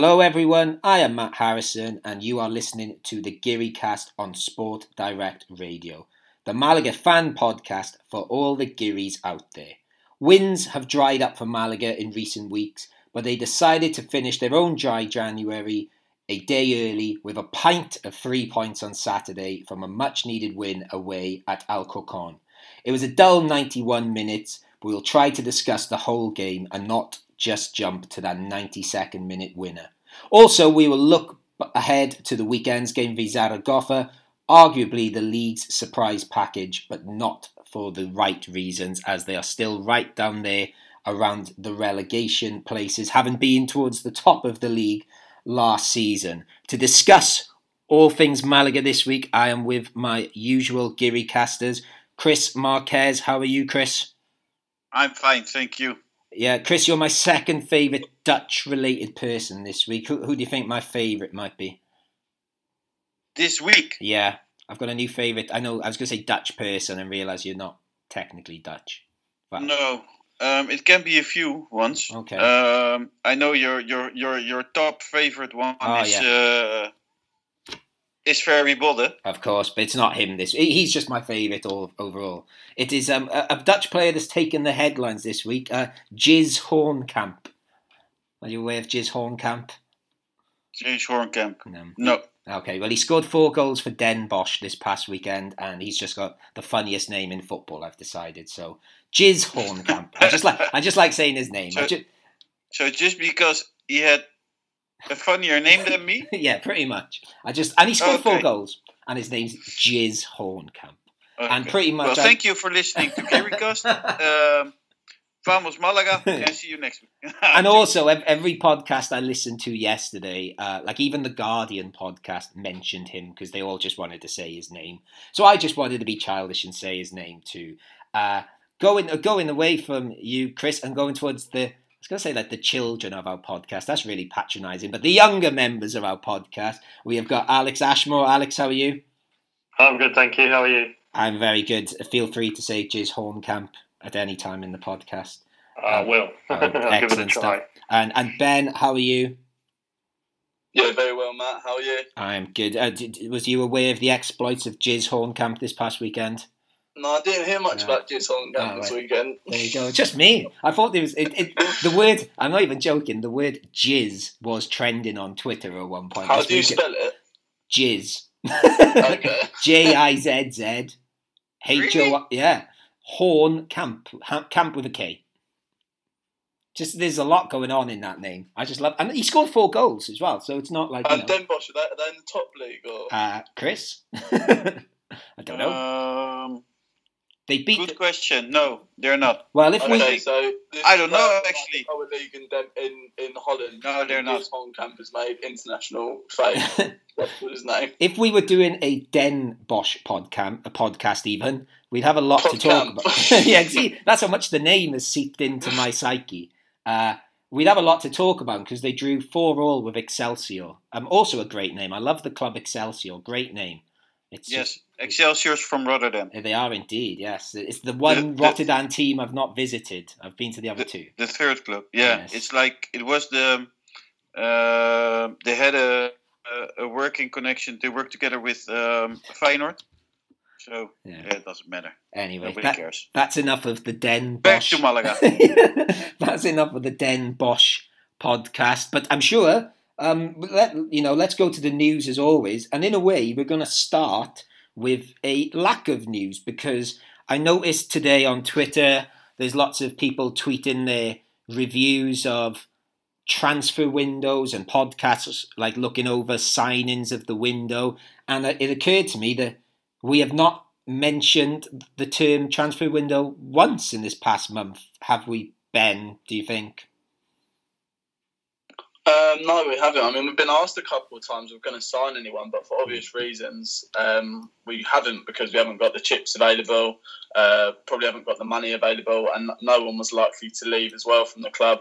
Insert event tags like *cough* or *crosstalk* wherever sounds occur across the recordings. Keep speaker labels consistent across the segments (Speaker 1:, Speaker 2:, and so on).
Speaker 1: Hello, everyone. I am Matt Harrison, and you are listening to the Geary Cast on Sport Direct Radio, the Malaga fan podcast for all the Gearys out there. Wins have dried up for Malaga in recent weeks, but they decided to finish their own dry January a day early with a pint of three points on Saturday from a much needed win away at Alcorcon. It was a dull 91 minutes, but we'll try to discuss the whole game and not just jump to that 92nd minute winner. Also, we will look ahead to the weekend's game v Zaragoza, arguably the league's surprise package, but not for the right reasons, as they are still right down there around the relegation places, having been towards the top of the league last season. To discuss all things Malaga this week, I am with my usual Geary casters. Chris Marquez, how are you, Chris?
Speaker 2: I'm fine, thank you.
Speaker 1: Yeah, Chris, you're my second favourite Dutch related person this week. Who, who do you think my favourite might be?
Speaker 2: This week?
Speaker 1: Yeah, I've got a new favourite. I know I was going to say Dutch person and realise you're not technically Dutch.
Speaker 2: But... No, um, it can be a few ones.
Speaker 1: Okay.
Speaker 2: Um, I know your your your your top favorite one
Speaker 1: Oh,
Speaker 2: is
Speaker 1: yeah.
Speaker 2: uh, is Ferrie Bodde.
Speaker 1: Of course, but it's not him. This he's just my favourite all, overall. It is um, a, a Dutch player that's taken the headlines this week. Uh, Jizz Hornkamp. Are you aware of Jizz Hornkamp?
Speaker 2: James Hornkamp.
Speaker 1: No.
Speaker 2: No.
Speaker 1: Okay, well, he scored four goals for Den Bosch this past weekend, and he's just got the funniest name in football. I've decided. So, Jizz Hornkamp. I just like I just like saying his name. *laughs*
Speaker 2: So- So just because he had a funnier name than me, *laughs*
Speaker 1: yeah, pretty much. I just and he scored four goals, and his name's Jizz Hornkamp. And pretty much,
Speaker 2: Well,
Speaker 1: I-
Speaker 2: thank you for listening to Garycast. *laughs* um, vamos Malaga, *laughs* and see you next week.
Speaker 1: and also every podcast I listened to yesterday, uh, like even the Guardian podcast mentioned him because they all just wanted to say his name. So I just wanted to be childish and say his name too. Uh, going going away from you, Chris, and going towards the I was going to say like the children of our podcast. That's really patronising, but the younger members of our podcast, we have got Alex Ashmore. Alex, how are you?
Speaker 3: I'm good, thank you. How are you?
Speaker 1: I'm very good. Feel free to say Jizz Hornkamp at any time in the podcast.
Speaker 3: I will.
Speaker 1: Oh, *laughs*
Speaker 3: I'll give it a
Speaker 1: excellent
Speaker 3: try.
Speaker 1: stuff. And and Ben, how are you?
Speaker 4: Yeah, very well, Matt. How are you?
Speaker 1: I'm good. Uh, did, was you aware of the exploits of Jizz Hornkamp this past weekend?
Speaker 4: No, I didn't hear much
Speaker 1: Yeah.
Speaker 4: about Jizz Hornkamp
Speaker 1: Oh,
Speaker 4: this
Speaker 1: right.
Speaker 4: weekend.
Speaker 1: There you go. Just me. I thought there was it, it, the word. I'm not even joking. The word jizz was trending on Twitter at one point.
Speaker 4: How do you
Speaker 1: weekend.
Speaker 4: spell it?
Speaker 1: Jizz.
Speaker 4: Okay. *laughs*
Speaker 1: J I Z Z H O. Yeah. Horn Camp. Camp with a K. Just there's a lot going on in that name. I just love, and he scored four goals as well. So it's not like you
Speaker 4: And
Speaker 1: know,
Speaker 4: Den Bosch, are they, are they in the top league? Or?
Speaker 1: uh, Chris. *laughs* I don't know.
Speaker 2: Um,
Speaker 1: They beat.
Speaker 2: good question. No, they're not.
Speaker 1: Well, if we
Speaker 4: so
Speaker 2: I don't know, actually.
Speaker 4: the lower league in, in, in Holland.
Speaker 2: No, they're not.
Speaker 4: Jizz Hornkamp has made international fame. *laughs* That's his name.
Speaker 1: if we were doing a Den Bosch podcast, a podcast even, we'd have a lot to talk
Speaker 4: Podcamp.
Speaker 1: about. *laughs* yeah, see, that's how much the name has seeped into my psyche. Uh, we'd have a lot to talk about because they drew four all with Excelsior. Um, also a great name. I love the club Excelsior. Great name. It's
Speaker 2: Yes, Excelsior's from Rotterdam.
Speaker 1: they are indeed. Yes, it's the one
Speaker 2: The- the-
Speaker 1: Rotterdam team I've not visited. I've been to the other two.
Speaker 2: The third club. Yeah,
Speaker 1: Yes.
Speaker 2: it's like it was the. Uh, they had a, a a working connection. They worked together with um, Feyenoord. So
Speaker 1: Yeah.
Speaker 2: yeah, it doesn't matter.
Speaker 1: Anyway,
Speaker 2: Nobody
Speaker 1: that-
Speaker 2: cares.
Speaker 1: that's enough of the Den
Speaker 2: Back
Speaker 1: Bosch.
Speaker 2: to Malaga. *laughs*
Speaker 1: That's enough of the Den Bosch podcast. But I'm sure, um, let you know, let's go to the news as always. And in a way, we're going to start with a lack of news because I noticed today on Twitter there's lots of people tweeting their reviews of transfer windows and podcasts, like looking over signings of the window. And it occurred to me that we have not mentioned the term transfer window once in this past month, have we, Ben? Do you think?
Speaker 4: Um, no, we haven't. I mean, we've been asked a couple of times if we're going to sign anyone, but for obvious reasons, um, we haven't because we haven't got the chips available, uh, probably haven't got the money available, and no one was likely to leave as well from the club.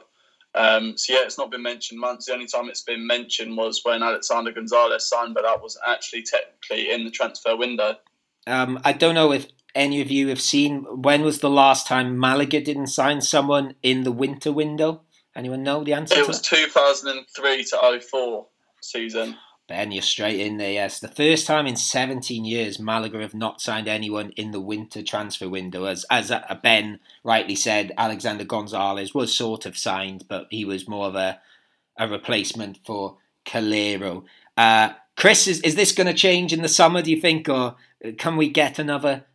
Speaker 4: Um, so yeah, it's not been mentioned months. The only time it's been mentioned was when Alexander Gonzalez signed, but that was actually technically in the transfer window.
Speaker 1: Um, I don't know if any of you have seen when was the last time Malaga didn't sign someone in the winter window. Anyone know the answer?
Speaker 4: It was
Speaker 1: that?
Speaker 4: 2003 to 04 season.
Speaker 1: Ben, you're straight in there. Yes, the first time in 17 years Malaga have not signed anyone in the winter transfer window. As as uh, Ben rightly said, Alexander Gonzalez was sort of signed, but he was more of a a replacement for Calero. Uh, Chris, is, is this going to change in the summer? Do you think, or can we get another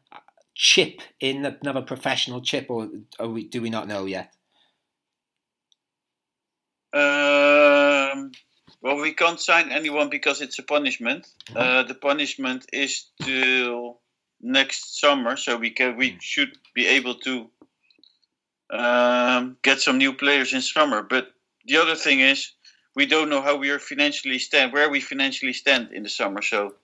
Speaker 1: chip in another professional chip, or, or we, do we not know yet?
Speaker 2: Um, well, we can't sign anyone because it's a punishment. Uh, the punishment is till next summer, so we can we should be able to um, get some new players in summer. But the other thing is, we don't know how we are financially stand, where we financially stand in the summer. So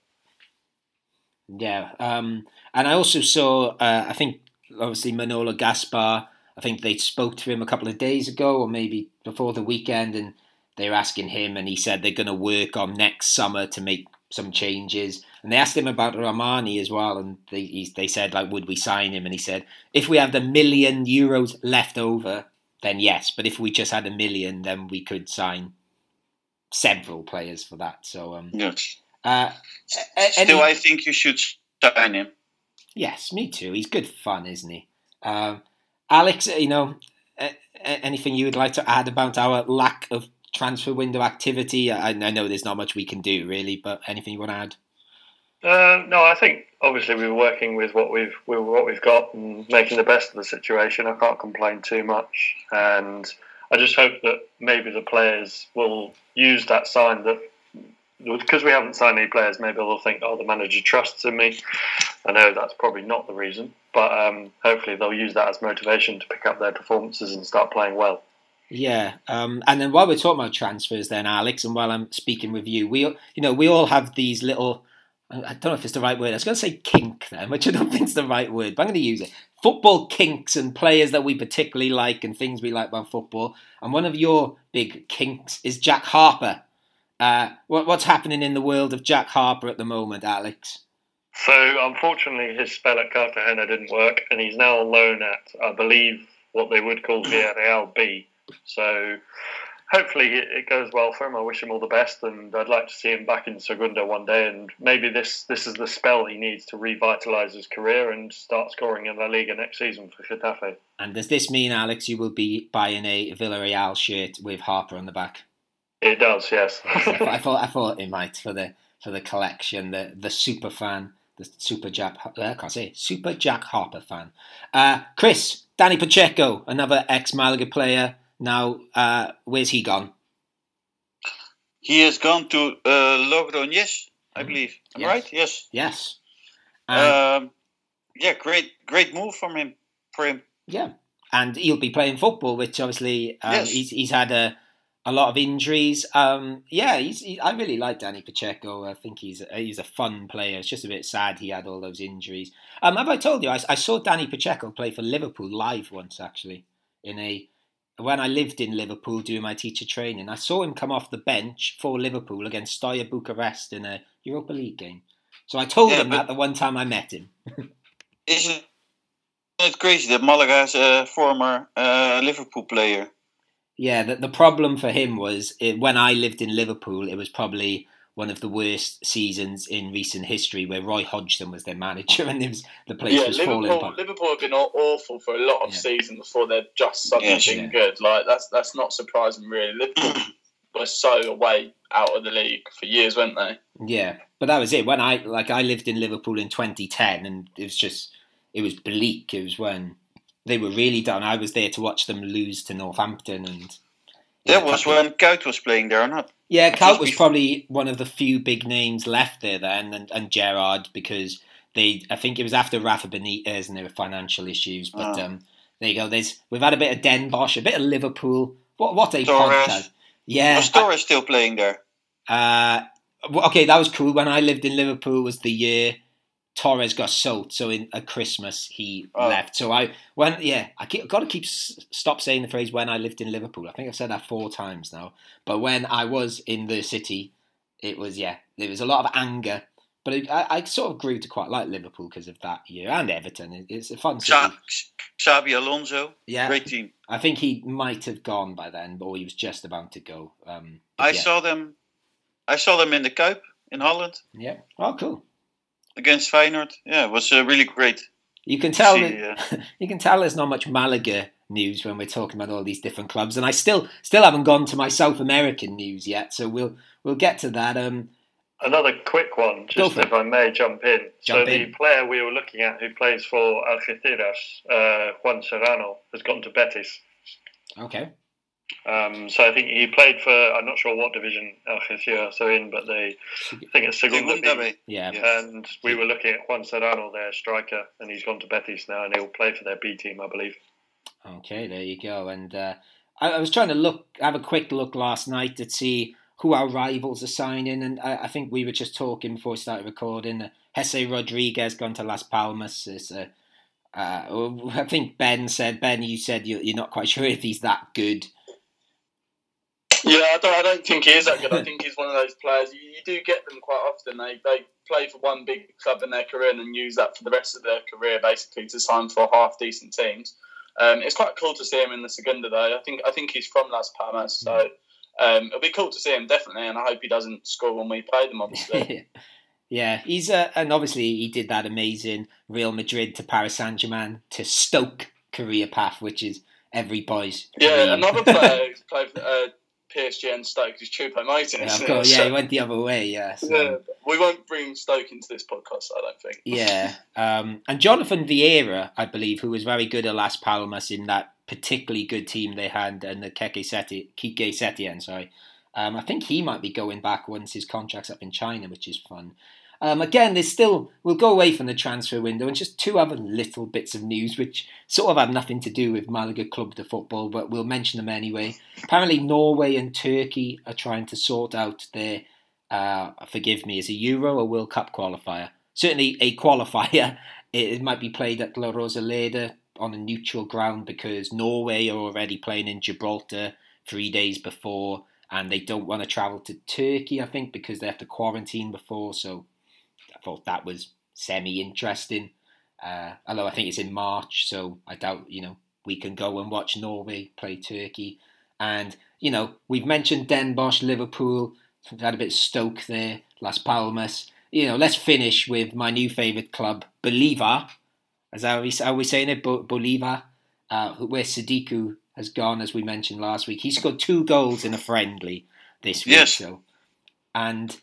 Speaker 1: Yeah, um, and I also saw. Uh, I think obviously Manolo Gaspar. I think they spoke to him a couple of days ago, or maybe before the weekend, and they were asking him, and he said they're going to work on next summer to make some changes. And they asked him about Rahmani as well, and they he, they said like, would we sign him? And he said, if we have the million euros left over, then yes. But if we just had a million, then we could sign several players for that. So um,
Speaker 2: yes,
Speaker 1: uh, a- a-
Speaker 2: still,
Speaker 1: any-
Speaker 2: I think you should sign him.
Speaker 1: Yes, me too. He's good fun, isn't he? Um, Alex, you know, anything you would like to add about our lack of transfer window activity? I, know there's not much we can do really, but anything you want to add?
Speaker 3: Uh, no, I think obviously we were working with what we've with what we've got and making the best of the situation. I can't complain too much, and I just hope that maybe the players will use that sign that because we haven't signed any players, maybe they'll think, oh, the manager trusts in me. I know that's probably not the reason, but um, hopefully they'll use that as motivation to pick up their performances and start playing well.
Speaker 1: Yeah, um, and then while we're talking about transfers, then Alex, and while I'm speaking with you, we you know we all have these little. I don't know if it's the right word. I was going to say kink then, which I don't think is the right word, but I'm going to use it. Football kinks and players that we particularly like and things we like about football. And one of your big kinks is Jack Harper. Uh, what, what's happening in the world of Jack Harper at the moment, Alex?
Speaker 3: So unfortunately, his spell at Cartagena didn't work, and he's now on loan at, I believe, what they would call Villarreal B. So hopefully it goes well for him. I wish him all the best, and I'd like to see him back in Segunda one day. And maybe this this is the spell he needs to revitalise his career and start scoring in La Liga next season for Getafe.
Speaker 1: And does this mean, Alex, you will be buying a Villarreal shirt with Harper on the back?
Speaker 3: It does, yes. *laughs*
Speaker 1: I, thought, I *laughs* thought I thought it might for the for the collection, the the super fan, the super Jack. I can't say super Jack Harper fan. Uh, Chris, Danny Pacheco, another ex Malaga player. Now, uh, where's he gone?
Speaker 2: He has gone to uh, Logroñés, I believe. Am I
Speaker 1: Yes.
Speaker 2: right? Yes.
Speaker 1: Yes. And,
Speaker 2: Um, yeah, great, great move from him. For him,
Speaker 1: yeah, and he'll be playing football, which obviously um,
Speaker 2: Yes.
Speaker 1: he's he's had a. A lot of injuries. Um, yeah, he's, he, I really like Danny Pacheco. I think he's a, he's a fun player. It's just a bit sad he had all those injuries. Um, have I told you? I, I saw Danny Pacheco play for Liverpool live once, actually, in a when I lived in Liverpool doing my teacher training. I saw him come off the bench for Liverpool against Steaua Bucharest in a Europa League game. So I told
Speaker 2: Yeah,
Speaker 1: him that the one time I met him.
Speaker 2: isn't it crazy that Malaga has a former uh, Liverpool player?
Speaker 1: Yeah, the, the problem for him was it, when I lived in Liverpool, it was probably one of the worst seasons in recent history where Roy Hodgson was their manager *laughs* and it was, the place
Speaker 4: Yeah,
Speaker 1: was falling
Speaker 4: Liverpool.
Speaker 1: apart.
Speaker 4: Liverpool have been awful for a lot of
Speaker 1: Yeah.
Speaker 4: seasons before they've just suddenly
Speaker 2: Yes.
Speaker 4: been
Speaker 1: Yeah.
Speaker 4: good. Like that's that's not surprising, really. Liverpool *clears throat* were so away out of the league for years, weren't they?
Speaker 1: Yeah, but that was it. When I like I lived in Liverpool in 2010, and it was just it was bleak. It was when they were really down. I was there to watch them lose to Northampton, and
Speaker 2: That was when Kuyt was playing there, or not?
Speaker 1: Yeah, Kuyt was
Speaker 2: before-
Speaker 1: probably one of the few big names left there then, and, and Gerrard because they. I think it was after Rafa Benitez and there were financial issues. But
Speaker 2: Ah.
Speaker 1: um, there you go. There's we've had a bit of Den Bosch, a bit of Liverpool. What what a
Speaker 2: Torres.
Speaker 1: podcast! Yeah,
Speaker 2: Was Torres still playing there?
Speaker 1: uh, okay, that was cool. When I lived in Liverpool, was the year Torres got sold. So in at Christmas he
Speaker 2: Oh.
Speaker 1: left. So I when yeah, I keep, got to keep stop saying the phrase when I lived in Liverpool. I think I've said that four times now. But when I was in the city, it was yeah, there was a lot of anger. but it, I, I sort of grew to quite like Liverpool because of that year and Everton. It, it's a fun city.
Speaker 2: Xabi Alonso,
Speaker 1: yeah,
Speaker 2: great team.
Speaker 1: I think he might have gone by then, or he was just about to go. Um,
Speaker 2: I
Speaker 1: yeah.
Speaker 2: saw them. I saw them in the Kuip in Holland
Speaker 1: Yeah. Oh, cool.
Speaker 2: Against Feyenoord. Yeah, it was uh, really great.
Speaker 1: You can tell
Speaker 2: See,
Speaker 1: that, *laughs* you can tell there's not much Malaga news when we're talking about all these different clubs, and I still still haven't gone to my South American news yet. So we'll we'll get to that. Um,
Speaker 3: Another quick one, just if I may jump in.
Speaker 1: Jump
Speaker 3: so the
Speaker 1: in.
Speaker 3: player we were looking at who plays for Algeciras, uh, Juan Serrano, has gone to Betis.
Speaker 1: okay.
Speaker 3: Um, so I think he played for I'm not sure what division Algeciras are in, but they I think it's Segunda
Speaker 2: Segunda
Speaker 3: B.
Speaker 2: B.
Speaker 1: Yeah.
Speaker 2: Yeah.
Speaker 3: And we were looking at Juan Serrano, their striker, and he's gone to Betis now, and he'll play for their B team, I believe.
Speaker 1: Okay. There you go. And uh, I, I was trying to look, have a quick look last night to see who our rivals are signing, and I, I think we were just talking before we started recording. Uh, Jesé Rodriguez gone to Las Palmas. Is, uh, uh, *laughs* I think Ben said Ben, you said you, you're not quite sure if he's that good.
Speaker 4: Yeah, I don't, I don't think he is that good. I *laughs* think he's one of those players. You, you do get them quite often. They they play for one big club in their career and then use that for the rest of their career, basically, to sign for half decent teams. Um, it's quite cool to see him in the Segunda, though. I think I think he's from Las Palmas, so um, it'll be cool to see him definitely. And I hope he doesn't score when we play them, obviously. *laughs*
Speaker 1: yeah, he's uh, and obviously he did that amazing Real Madrid to Paris Saint Germain to Stoke career path, which is every boy's
Speaker 4: yeah,
Speaker 1: dream.
Speaker 4: another *laughs* player who's played uh, PSG and Stoke is Choupo-Moting.
Speaker 1: Yeah, of course, yeah,
Speaker 4: So-
Speaker 1: he went the other way. Yeah, so-
Speaker 4: yeah, we won't bring Stoke into this podcast, I don't think.
Speaker 1: Yeah, um, and Jonathan Viera, I believe, who was very good at Las Palmas in that particularly good team they had, and the Keke Seti, Quique Setien, sorry. Um, I think he might be going back once his contract's up in China, which is fun. Um, again, there's still we'll go away from the transfer window and just two other little bits of news which sort of have nothing to do with Malaga Club de Football, but we'll mention them anyway. Apparently, Norway and Turkey are trying to sort out their uh, forgive me, is a Euro or World Cup qualifier. Certainly a qualifier. *laughs* It, might be played at La Rosaleda on a neutral ground because Norway are already playing in Gibraltar three days before and they don't want to travel to Turkey, I think, because they have to quarantine before. So I thought that was semi interesting. Uh, although I think it's in March, so I doubt, you know, we can go and watch Norway play Turkey. And, you know, we've mentioned Den Bosch, Liverpool, We've had a bit of Stoke there, Las Palmas. You know, let's finish with my new favourite club, Bolivar. As that how we, we saying it? Bo- Bolivar, uh, where Sadiku has gone, as we mentioned last week. He scored two goals in a friendly this week.
Speaker 2: Yes.
Speaker 1: So, and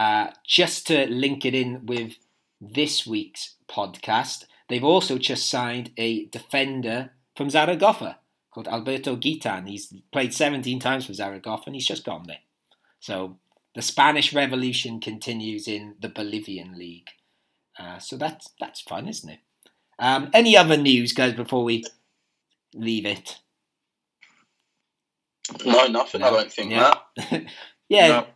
Speaker 1: uh, just to link it in with this week's podcast, they've also just signed a defender from Zaragoza called Alberto Guitián. He's played 17 times for Zaragoza and he's just gone there. So the Spanish Revolution continues in the Bolivian League. Uh, so that's that's fun, isn't it? Um, any other news, guys, before we leave it?
Speaker 4: No, nothing. I don't think
Speaker 1: Yeah.
Speaker 4: that. *laughs*
Speaker 1: yeah,
Speaker 2: No.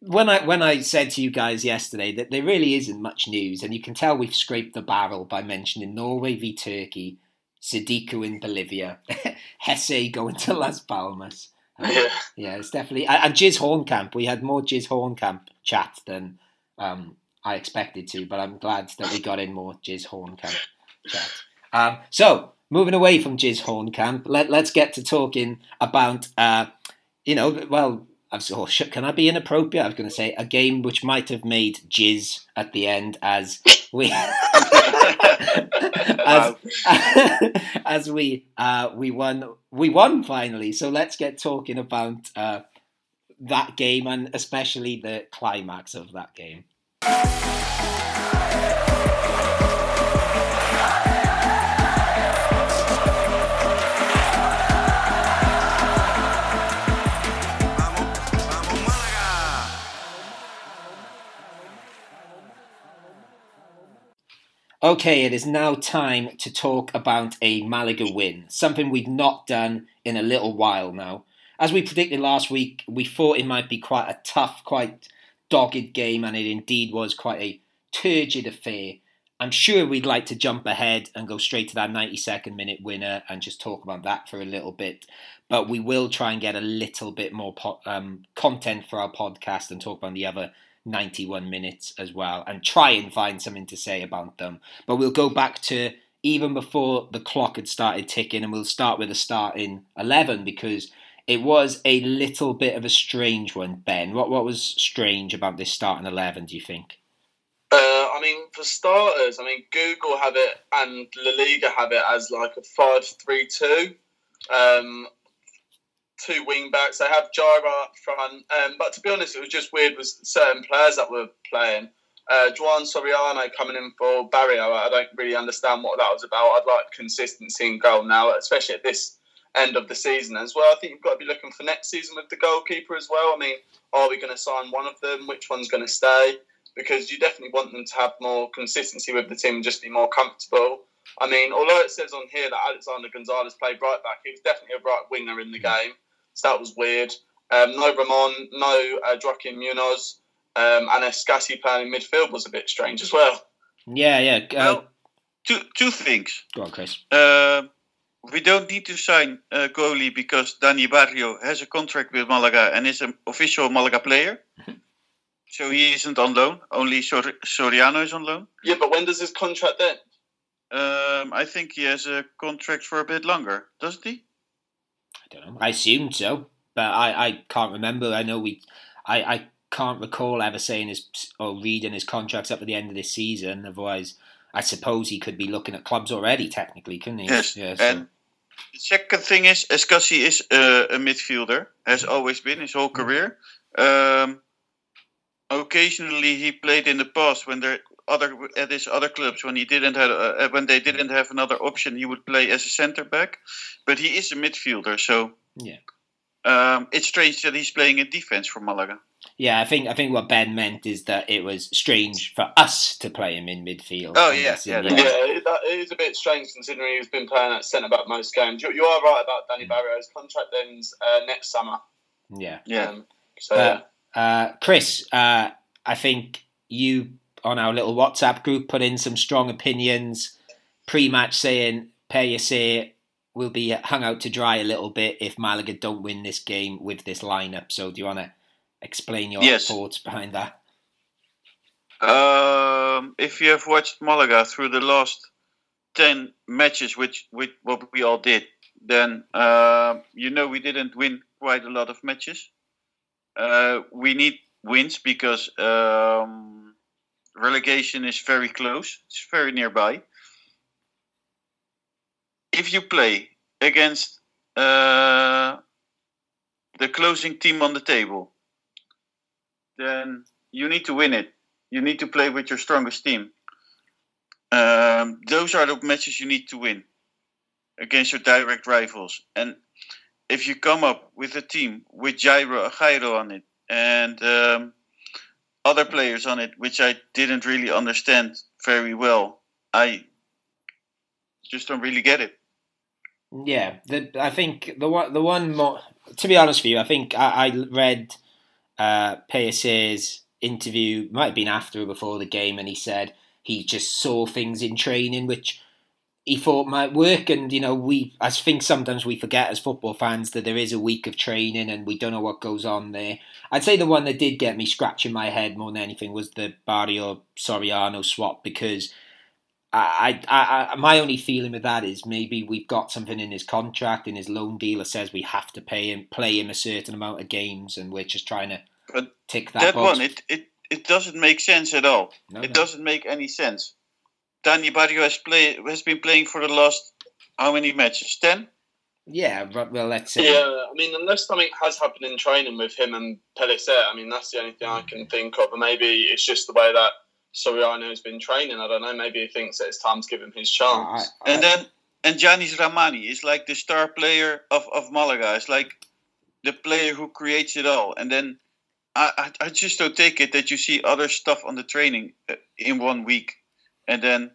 Speaker 1: When I when I said to you guys yesterday that there really isn't much news, and you can tell we've scraped the barrel by mentioning Norway v Turkey, Sadiku in Bolivia, *laughs* Jesé going to Las Palmas. Um, *laughs*
Speaker 4: Yeah.
Speaker 1: yeah, it's definitely and, Jizz Hornkamp. We had more Jizz Hornkamp chat than um, I expected to, but I'm glad that we got in more Jizz Hornkamp chat. Um, so moving away from Jizz Hornkamp, let let's get to talking about uh, you know well. I've, oh, can I be inappropriate? I was going to say a game which might have made jizz at the end, as we *laughs* as, *laughs* as we uh, we won we won finally. So let's get talking about uh, that game and especially the climax of that game. Okay, it is now time to talk about a Malaga win, something we've not done in a little while now. As we predicted last week, we thought it might be quite a tough, quite dogged game, and it indeed was quite a turgid affair. I'm sure we'd like to jump ahead and go straight to that 92nd minute winner and just talk about that for a little bit. But we will try and get a little bit more po- um, content for our podcast and talk about the other 91 minutes as well and try and find something to say about them. But we'll go back to even before the clock had started ticking and we'll start with a starting 11 because it was a little bit of a strange one, Ben. What what was strange about this starting 11, do you think?
Speaker 4: Uh, I mean, for starters, I mean, Google have it and La Liga have it as like a 5 3 2. Um, two wing backs. They have Jairo up front. Um, but to be honest, it was just weird with certain players that were playing. Uh, Juan Soriano coming in for Barrio. I don't really understand what that was about. I'd like consistency in goal now, especially at this end of the season as well. I think you've got to be looking for next season with the goalkeeper as well. I mean, are we going to sign one of them? Which one's going to stay? Because you definitely want them to have more consistency with the team and just be more comfortable. I mean, although it says on here that Alexander Gonzalez played right back, he was definitely a right winger in the game. So that was weird. Um, no Ramon, no uh, Joaquin Munoz, um, and Escassi playing in midfield was a bit strange as well.
Speaker 1: Yeah, yeah. Uh,
Speaker 2: Well, two two things.
Speaker 1: go on, Chris.
Speaker 2: Uh, we don't need to sign a goalie because Dani Barrio has a contract with Malaga and is an official Malaga player. *laughs* So he isn't on loan. Only Sor- Soriano is on loan.
Speaker 4: Yeah, but when does his contract end?
Speaker 2: Um, I think he has a contract for a bit longer, doesn't he?
Speaker 1: I don't know. I assumed so, but I, I can't remember. I know we, I, I can't recall ever saying his or reading his contracts up at the end of this season. Otherwise, I suppose he could be looking at clubs already, technically, couldn't he?
Speaker 2: Yes.
Speaker 1: Yeah, so-
Speaker 2: And the second thing is, Escassi is uh, a midfielder, has always been his whole career. Um, occasionally, he played in the past when there other at his other clubs when he didn't have uh, when they didn't have another option, he would play as a centre back. But he is a midfielder, so
Speaker 1: Yeah.
Speaker 2: Um, it's strange that he's playing in defense for Malaga.
Speaker 1: yeah, I think I think what Ben meant is that it was strange for us to play him in midfield.
Speaker 2: Oh,
Speaker 1: I'm
Speaker 2: yeah, yeah,
Speaker 4: Yeah, it, that, it is a bit strange considering he's been playing at centre back most games. You, you are right about Danny Barrio's contract ends uh, next summer.
Speaker 1: yeah.
Speaker 2: Yeah.
Speaker 4: Um, so
Speaker 1: Uh, uh, Chris, uh, I think you on our little WhatsApp group put in some strong opinions pre-match saying Pellicer will be hung out to dry a little bit if Malaga don't win this game with this lineup. So do you want to explain your
Speaker 2: Yes.
Speaker 1: thoughts behind that?
Speaker 2: Um, if you have watched Malaga through the last ten matches, which, which what we all did, then uh, you know we didn't win quite a lot of matches. Uh, we need wins because um, relegation is very close. It's very nearby. If you play against uh, the closing team on the table, then you need to win it. You need to play with your strongest team. Um, those are the matches you need to win against your direct rivals. And if you come up with a team with Jairo, Jairo on it and um, other players on it, which I didn't really understand very well, I just don't really get it.
Speaker 1: Yeah, the, I think the one, the one more. To be honest with you, I think I, I read uh, interview. Might have been after or before the game, and he said he just saw things in training which he thought might work. And you know, we I think sometimes we forget as football fans that there is a week of training, and we don't know what goes on there. I'd say the one that did get me scratching my head more than anything was the Barrio Soriano swap because. I, I, I, my only feeling with that is maybe we've got something in his contract, in his loan deal that says we have to pay him, play him a certain amount of games, and we're just trying to
Speaker 2: But
Speaker 1: tick that,
Speaker 2: That
Speaker 1: box.
Speaker 2: one, it, it, it doesn't make sense at all.
Speaker 1: No,
Speaker 2: it
Speaker 1: no.
Speaker 2: doesn't make any sense. Dani Barrio has play has been playing for the last how many matches? Ten.
Speaker 1: Yeah, but, well, let's see.
Speaker 4: Yeah, I mean, unless something has happened in training with him and Pellicer, I mean, that's the only thing I can think of. And maybe it's just the way that Soriano's been training. I don't know. Maybe he thinks that it's time to give him his
Speaker 1: I,
Speaker 4: chance.
Speaker 1: I,
Speaker 2: And then and Yanis Rahmani is like the star player of, of Malaga. It's like the player who creates it all. And then I, I, I just don't take it that you see other stuff on the training uh, in one week, and then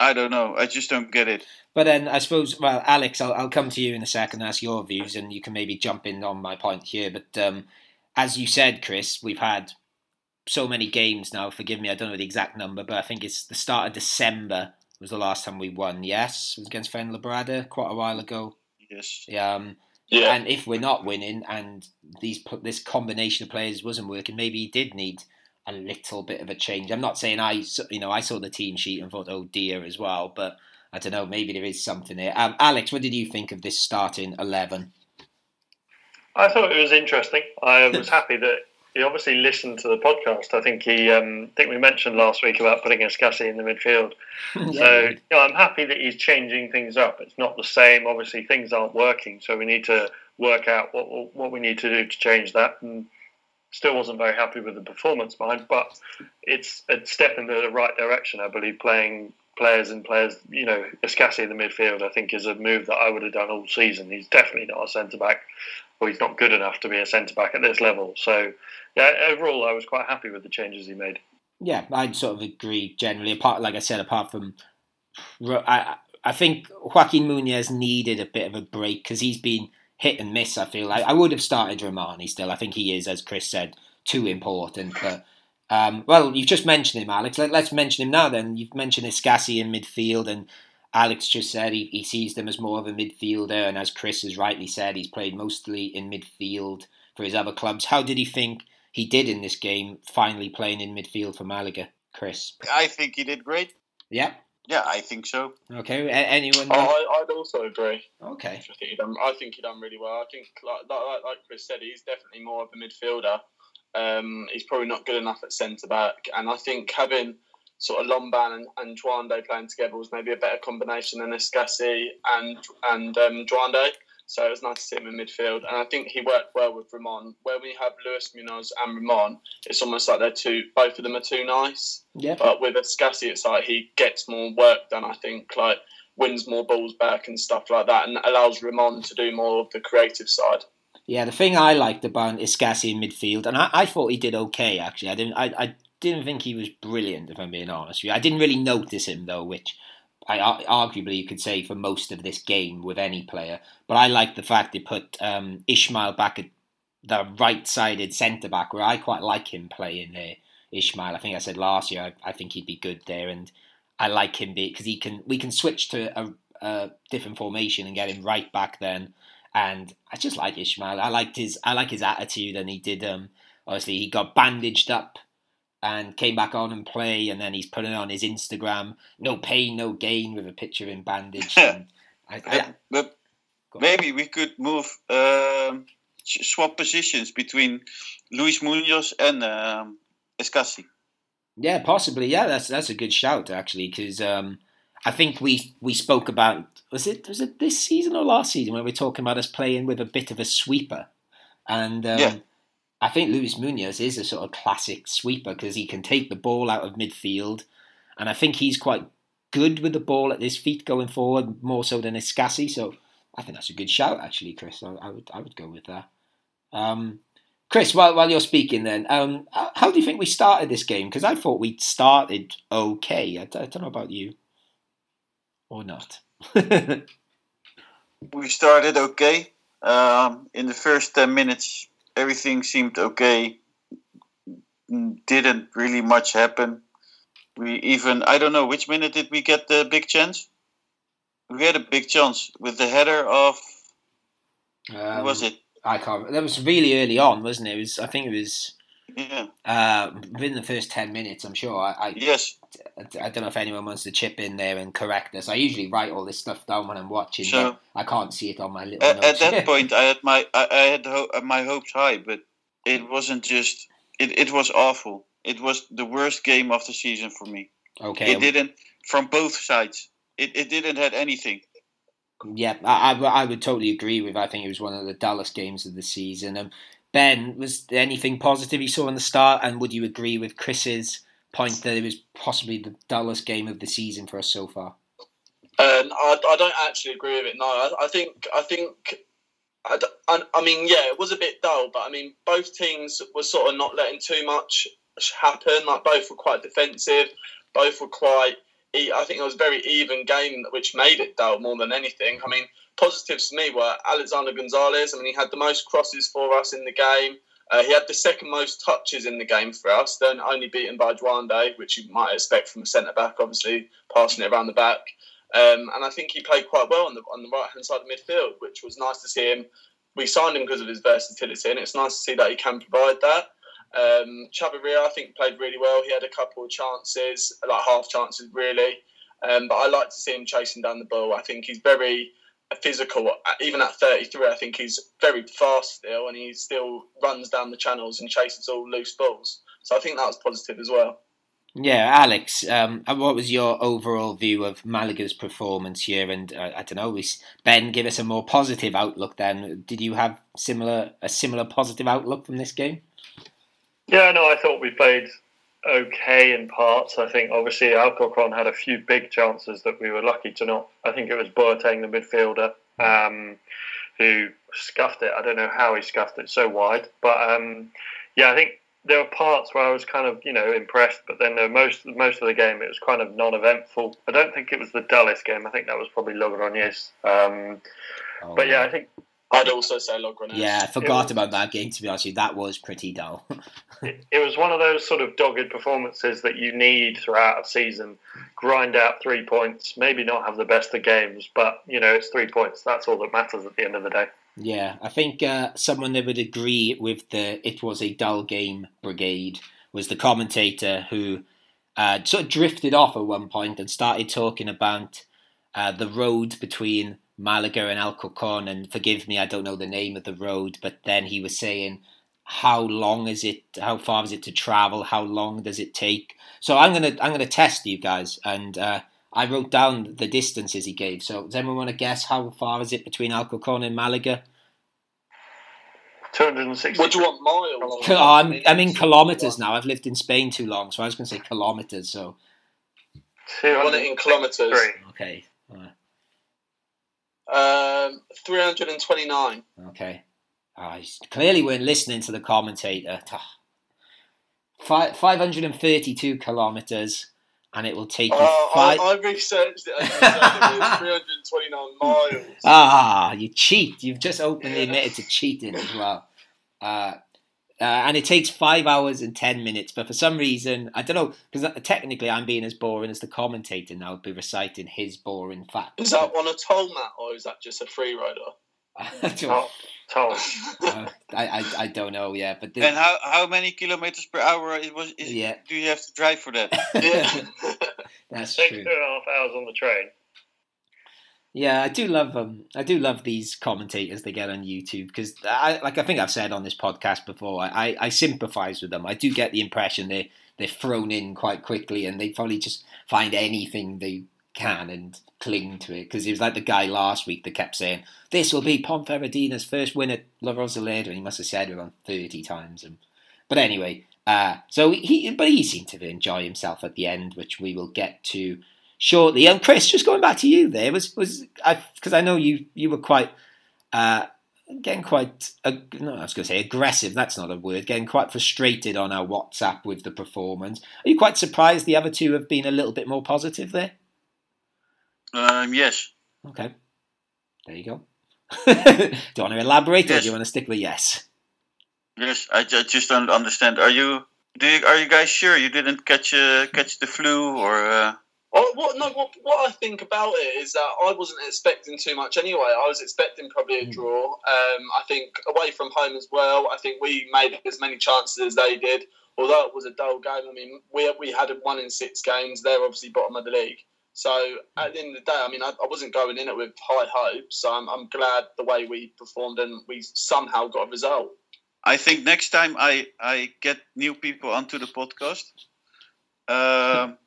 Speaker 2: I don't know. I just don't get it.
Speaker 1: But then I suppose, well, Alex, I'll, I'll come to you in a second, ask your views, and you can maybe jump in on my point here. But um, as you said, Chris, we've had so many games now. Forgive me, I don't know the exact number, but I think it's the start of December was the last time we won. Yes, it was against Fuenlabrada quite a while ago.
Speaker 2: Yes.
Speaker 1: Um,
Speaker 4: Yeah.
Speaker 1: And if we're not winning, and these this combination of players wasn't working, maybe he did need a little bit of a change. I'm not saying I, you know, I saw the team sheet and thought, oh dear, as well, but I don't know, maybe there is something there. Um, Alex, what did you think of this starting 11?
Speaker 3: I thought it was interesting. I was *laughs* happy that he obviously listened to the podcast. I think he, um, I think we mentioned last week about putting Escassi in the midfield. *laughs* So you know, I'm happy that he's changing things up. It's not the same. Obviously, things aren't working, so we need to work out what what we need to do to change that. And still wasn't very happy with the performance behind, but it's a step in the right direction. I believe playing players and players, you know, Escassi in the midfield, I think is a move that I would have done all season. He's definitely not a centre back well, he's not good enough to be a centre back at this level. So, yeah, overall, I was quite happy with the changes he made.
Speaker 1: Yeah, I'd sort of agree generally. Apart, like I said, apart from, I, I think Joaquin Munoz needed a bit of a break because he's been hit and miss. I feel like I would have started Rahmani still. I think he is, as Chris said, too important. But um, well, you've just mentioned him, Alex. Let, us mention him now. Then you've mentioned Escassi in midfield, and Alex just said he, he sees them as more of a midfielder, and as Chris has rightly said, he's played mostly in midfield for his other clubs. How did he think he did in this game, finally playing in midfield for Malaga? Chris?
Speaker 2: I think he did great.
Speaker 1: Yeah.
Speaker 2: Yeah, I think so.
Speaker 1: Okay, a- anyone?
Speaker 4: Oh, I, would also agree.
Speaker 1: Okay.
Speaker 4: I think, he done, I think he done really well. I think, like, like, like Chris said, he's definitely more of a midfielder. Um, he's probably not good enough at centre back, and I think having sort of Lomban and, and Juande playing together was maybe a better combination than Escassi and and um, Juande. So it was nice to see him in midfield, and I think he worked well with Ramon. Where we have Luis Munoz and Ramon, it's almost like they're too. Both of them are too nice.
Speaker 1: Yeah.
Speaker 4: But with Escassi, it's like he gets more work done. I think like wins more balls back and stuff like that, and allows Ramon to do more of the creative side.
Speaker 1: Yeah, the thing I liked about Escassi in midfield, and I, I thought he did okay actually. I didn't. I, I didn't think he was brilliant, if I'm being honest with you. I didn't really notice him though, which I arguably you could say for most of this game with any player. But I like the fact they put um, Ishmael back at the right-sided centre back, where I quite like him playing there. Ishmael, I think I said last year, I, I think he'd be good there, and I like him because he can. We can switch to a, a different formation and get him right back then. And I just like Ishmael. I liked his. I like his attitude, and he did. Um, obviously, he got bandaged up and came back on and play, and then he's putting on his Instagram, no pain, no gain, with a picture in bandage. *laughs* I,
Speaker 2: I, but maybe we could move um, swap positions between Luis Munoz and um, Escassi.
Speaker 1: Yeah, possibly. Yeah, that's that's a good shout actually, because um, I think we we spoke about was it was it this season or last season when we were talking about us playing with a bit of a sweeper, and um, yeah. I think Luis Munoz is a sort of classic sweeper because he can take the ball out of midfield, and I think he's quite good with the ball at his feet going forward, more so than Escassi. So I think that's a good shout, actually, Chris. I, I would I would go with that. Um, Chris, while while you're speaking, then, um, how do you think we started this game? Because I thought we started okay. I, I don't know about you, or not. *laughs*
Speaker 2: we started okay. Um, in the first ten minutes, everything seemed okay. Didn't really much happen. We even I don't know which minute did we get the big chance. We had a big chance with the header of. Um, was it?
Speaker 1: I can't. That was really early on, wasn't it? It was. I think it was.
Speaker 2: Yeah.
Speaker 1: Uh, within the first ten minutes, I'm sure. I, I
Speaker 2: yes.
Speaker 1: I, don't know if anyone wants to chip in there and correct us. I usually write all this stuff down when I'm watching, so, I can't see it on my little.
Speaker 2: At, at that *laughs* point, I had my I, I had ho- my hopes high, but it wasn't just. It, it was awful. It was the worst game of the season for me.
Speaker 1: Okay.
Speaker 2: It didn't from both sides. It it didn't have anything.
Speaker 1: Yeah, I, I, I would totally agree with. I think it was one of the dullest games of the season. Um, Ben, was there anything positive you saw in the start, and would you agree with Chris's point that it was possibly the dullest game of the season for us so far?
Speaker 4: Um, I, I don't actually agree with it. No, I, I think I think I, I, mean, yeah, it was a bit dull, but I mean, both teams were sort of not letting too much happen. Like both were quite defensive, both were quite. I think it was a very even game, which made it dull more than anything. I mean, positives for me were Alexander Gonzalez. I mean, he had the most crosses for us in the game. Uh, he had the second most touches in the game for us, then only beaten by Juande, which you might expect from a centre back, obviously passing it around the back. Um, and I think he played quite well on the on the right hand side of midfield, which was nice to see him. We signed him because of his versatility, and it's nice to see that he can provide that. Um, Chavarria, I think, played really well. He had a couple of chances, like half chances, really. Um, but I like to see him chasing down the ball. I think he's very physical. Even at 33, I think he's very fast still, and he still runs down the channels and chases all loose balls. So I think that was positive as well.
Speaker 1: Yeah, Alex, um, what was your overall view of Malaga's performance here? And uh, I don't know, Ben, give us a more positive outlook. Then, did you have similar a similar positive outlook from this game?
Speaker 3: Yeah, no, I thought we played okay in parts. I think obviously Alcorcon had a few big chances that we were lucky to not. I think it was Boateng, the midfielder, um, who scuffed it. I don't know how he scuffed it so wide, but um, yeah, I think there were parts where I was kind of you know impressed, but then most most of the game it was kind of non-eventful. I don't think it was the dullest game. I think that was probably Logroñés. Um, oh, but yeah, I think
Speaker 4: I'd also say Logroñés.
Speaker 1: Yeah, I forgot was, about that game. To be honest, with you, that was pretty dull. *laughs*
Speaker 3: it, it, was one of those sort of dogged performances that you need throughout a season. Grind out three points, maybe not have the best of games, but you know it's three points. That's all that matters at the end of the day.
Speaker 1: Yeah, I think uh, someone that would agree with the "it was a dull game" brigade was the commentator who uh, sort of drifted off at one point and started talking about uh, the road between Malaga and Alcorcon. And forgive me, I don't know the name of the road, but then he was saying how long is it? How far is it to travel? How long does it take? So I'm gonna I'm gonna test you guys and uh, I wrote down the distances he gave. So does anyone want to guess how far is it between Alcorcon and Malaga?
Speaker 3: 260.
Speaker 4: What do you want, miles? *laughs*
Speaker 1: Oh, I'm, I'm in kilometres now. I've lived in Spain too long, so I was going to say kilometres. So.
Speaker 4: I want it in kilometres.
Speaker 1: Okay.
Speaker 4: Um, 329.
Speaker 1: Okay. Oh, clearly weren't listening to the commentator. Five, 532 kilometres and it will take you five.
Speaker 4: I, I researched it. I researched it 329 miles.
Speaker 1: Ah, you cheat! You've just openly admitted to cheating as well. Uh, uh, and it takes five hours and ten minutes, but for some reason, I don't know, because technically I'm being as boring as the commentator now, be reciting his boring facts.
Speaker 4: Is that on a toll mat, or is that just a free rider? *laughs*
Speaker 3: toll. toll. *laughs*
Speaker 1: uh, I, I, I don't know, yeah. But
Speaker 2: this... And how, how many kilometers per hour it was? Is, yeah. Do you have to drive for that?
Speaker 1: yeah. *laughs* That's
Speaker 3: Take
Speaker 1: true.
Speaker 3: two and a half hours on the train.
Speaker 1: Yeah, I do love um, I do love these commentators they get on YouTube because I like I think I've said on this podcast before. I, I sympathise with them. I do get the impression they they're thrown in quite quickly and they probably just find anything they can and cling to it because it was like the guy last week that kept saying this will be Ponferradina's first win at La Rosaleda and he must have said it around thirty times. And, but anyway, uh, so he but he seemed to enjoy himself at the end, which we will get to shortly. And Chris, just going back to you, there was was because I, I, know you you were quite uh, getting quite uh, no, I was going to say aggressive. That's not a word. Getting quite frustrated on our WhatsApp with the performance. Are you quite surprised the other two have been a little bit more positive there?
Speaker 2: Um, yes.
Speaker 1: Okay. There you go. do you want to elaborate, yes. or do you want to stick with yes?
Speaker 2: Yes, I, I just don't understand. Are you? Do you, are you guys sure you didn't catch uh, catch the flu or? Uh...
Speaker 4: Oh, what, no, what, what I think about it is that I wasn't expecting too much anyway. I was expecting probably a hmm. draw. Um, I think away from home as well. I think we made as many chances as they did. Although it was a dull game, I mean, we we had a one in six games. They're obviously bottom of the league. So at the end of the day, I mean, I, I wasn't going in it with high hopes. So I'm, I'm glad the way we performed and we somehow got a result.
Speaker 2: I think next time I, I get new people onto the podcast, um,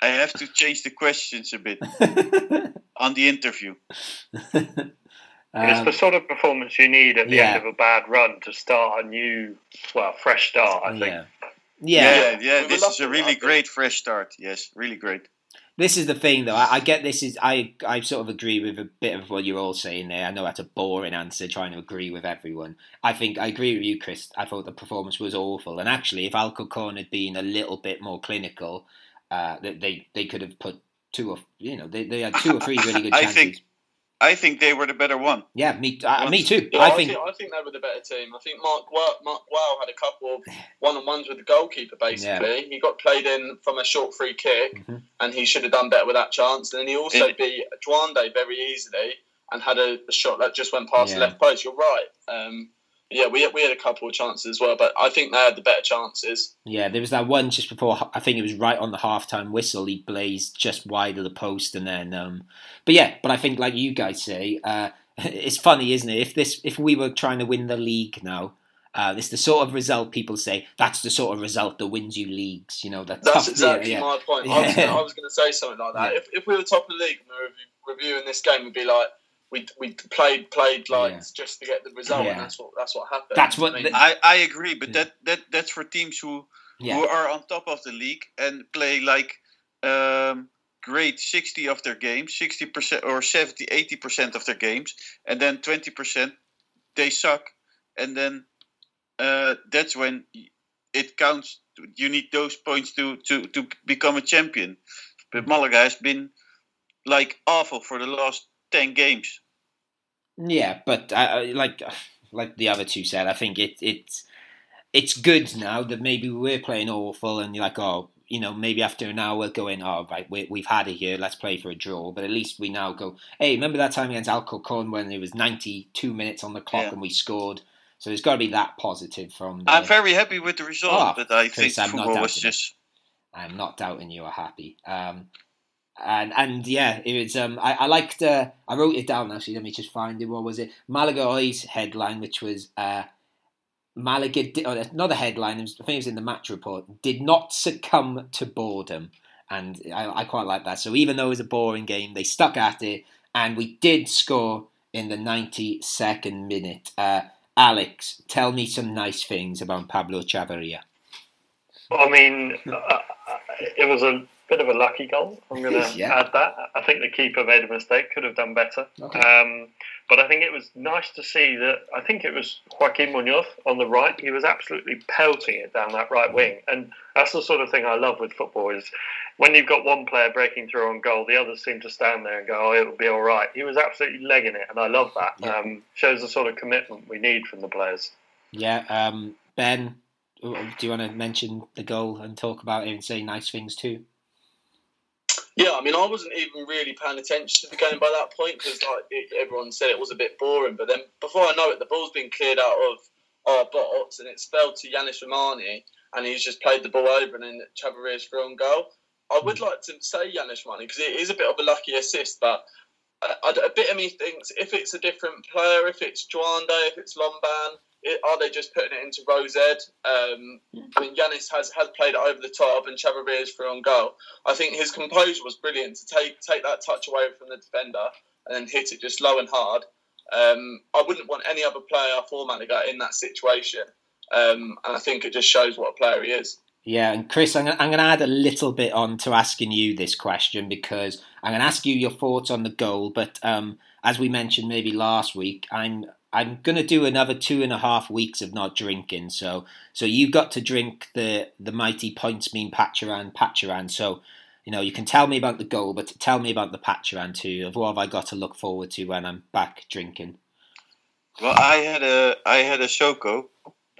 Speaker 2: I have to change the questions a bit *laughs* on the interview.
Speaker 3: Um, it's the sort of performance you need at the yeah. end of a bad run to start a new, well, fresh start. I think.
Speaker 1: Yeah,
Speaker 2: yeah, yeah. yeah this is a really great fresh start. Yes, really great.
Speaker 1: This is the thing, though. I, I, get this is I I sort of agree with a bit of what you're all saying there. I know that's a boring answer, trying to agree with everyone. I think I agree with you, Chris. I thought the performance was awful, and actually, if Alcorcon had been a little bit more clinical, uh, they they could have put two or you know they, they had two or three really *laughs* good chances.
Speaker 2: I think I think they were the better one.
Speaker 1: Yeah, me, uh, me too.
Speaker 4: Yeah, I, I think, think, I think they were the better team. I think Marc Gual, Marc Gual had a couple of one on ones with the goalkeeper. Basically, yeah. he got played in from a short free kick, mm-hmm. and he should have done better with that chance. And then he also it, beat Juande very easily and had a, a, shot that just went past yeah. the left post. You're right. Um, yeah, we we had a couple of chances as well, but I think they had the better chances.
Speaker 1: Yeah, there was that one just before. I think it was right on the halftime whistle. He blazed just wide of the post, and then. Um, but yeah, but I think like you guys say, uh, *laughs* it's funny, isn't it? If this, if we were trying to win the league now, uh, it's the sort of result people say. That's the sort of result that wins you leagues. You know, that
Speaker 4: That's
Speaker 1: tough,
Speaker 4: exactly
Speaker 1: yeah,
Speaker 4: my point.
Speaker 1: Yeah.
Speaker 4: I was gonna, I was going to say something like that.
Speaker 1: Yeah.
Speaker 4: If, if we were top of the league and we were reviewing this game, we'd be like, we we played played like
Speaker 1: Yeah.
Speaker 4: just to get the result,
Speaker 1: Yeah.
Speaker 4: and that's what that's what happened.
Speaker 1: That's what
Speaker 4: I mean,
Speaker 1: the-
Speaker 2: I, I agree, but
Speaker 1: Yeah.
Speaker 2: that, that that's for teams who
Speaker 1: yeah.
Speaker 2: who are on top of the league and play like um, great 60 of their games, 60% or 70, 80% of their games, and then 20% they suck. And then uh, that's when it counts. You need those points to, to, to become a champion. But Malaga has been like awful for the last 10 games.
Speaker 1: Yeah, but like like the other two said, I think it it's it's good now that maybe we're playing awful, and you're like, oh, you know, maybe after an hour we're going, oh, right, we, we've had it here, let's play for a draw. But at least we now go, hey, remember that time against Alcorcon when it was 92 minutes on the clock
Speaker 2: Yeah.
Speaker 1: and we scored? So there's got to be that positive from. The,
Speaker 2: I'm very happy with the result,
Speaker 1: Oh,
Speaker 2: but I think
Speaker 1: I'm not
Speaker 2: football was just.
Speaker 1: I'm not doubting you are happy. Um, and and yeah, it was. Um, I, I liked. Uh, I wrote it down actually. Let me just find it. What was it? Malaga Hoy's headline, which was uh, Malaga. Di- oh, another headline. I think it was in the match report. Did not succumb to boredom, and I, I quite like that. So even though it was a boring game, they stuck at it, and we did score in the 92nd minute. Uh, Alex, tell me some nice things about Pablo Chavarria.
Speaker 3: I mean, uh, it was a bit of a lucky goal. I'm going *laughs* to
Speaker 1: Yeah.
Speaker 3: add that. I think the keeper made a mistake, could have done better.
Speaker 1: Okay.
Speaker 3: Um, but I think it was nice to see that. I think it was Joaquin Munoz on the right. He was absolutely pelting it down that right wing, and that's the sort of thing I love with football. Is when you've got one player breaking through on goal, the others seem to stand there and go, "Oh, it'll be all right." He was absolutely legging it, and I love that.
Speaker 1: Yeah.
Speaker 3: Um, shows the sort of commitment we need from the players.
Speaker 1: Yeah, um, Ben, do you want to mention the goal and talk about it and say nice things too?
Speaker 4: Yeah, I mean, I wasn't even really paying attention to the game by that point because, like it, everyone said, it was a bit boring. But then, before I know it, the ball's been cleared out of our box and it's fell to Yanis Rahmani, and he's just played the ball over, and then Chavarria's through on goal. I would hmm. like to say Yanis Rahmani because it is a bit of a lucky assist, but I, I- a bit of me thinks if it's a different player, if it's Juande, if it's Lomban, it, are they just putting it into Rose Ed? Um, I mean, Yanis has, has played it over the top, and Chavarria's through on goal. I think his composure was brilliant to take take that touch away from the defender and then hit it just low and hard. Um, I wouldn't want any other player for Malaga in that situation, um, and I think it just shows what a player he is.
Speaker 1: Yeah, and Chris, I'm, I'm going to add a little bit on to asking you this question because I'm going to ask you your thoughts on the goal. But um, as we mentioned maybe last week, I'm I'm going to do another two and a half weeks of not drinking. So so you got to drink the the mighty points mean Pacharan Pacharan. So you know you can tell me about the goal, but tell me about the Pacharan too. Of what have I got to look forward to when I'm back drinking?
Speaker 2: Well, I had a I had a Zoco.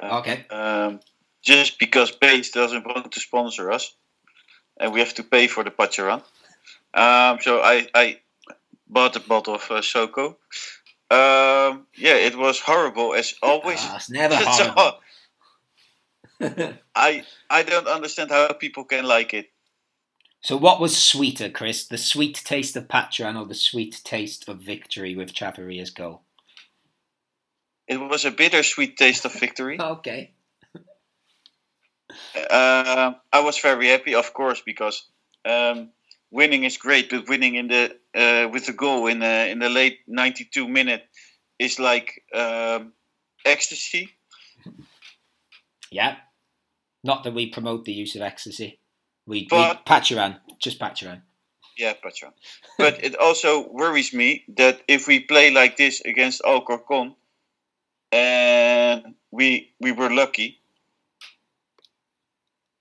Speaker 1: Okay.
Speaker 2: Um, just because Base doesn't want to sponsor us, and we have to pay for the Pacharan. Um, so I, I bought a bottle of uh, Zoco. Um, yeah, it was horrible as always.
Speaker 1: Ah, it's never *laughs*
Speaker 2: So,
Speaker 1: horrible. *laughs*
Speaker 2: I I don't understand how people can like it.
Speaker 1: So, what was sweeter, Chris? The sweet taste of Pacharan or the sweet taste of victory with Chavarria's goal?
Speaker 2: It was a bittersweet taste of victory. *laughs*
Speaker 1: Okay.
Speaker 2: Um I was very happy, of course, because um, winning is great, but winning in the uh, with the goal in the in the late 92 minute is like um, ecstasy.
Speaker 1: Yeah. Not that we promote the use of ecstasy. We, we
Speaker 2: But-
Speaker 1: Pacharan, just Pacharan.
Speaker 2: Yeah, Patron. But it also worries me that if we play like this against Alcorcon, and we we were lucky,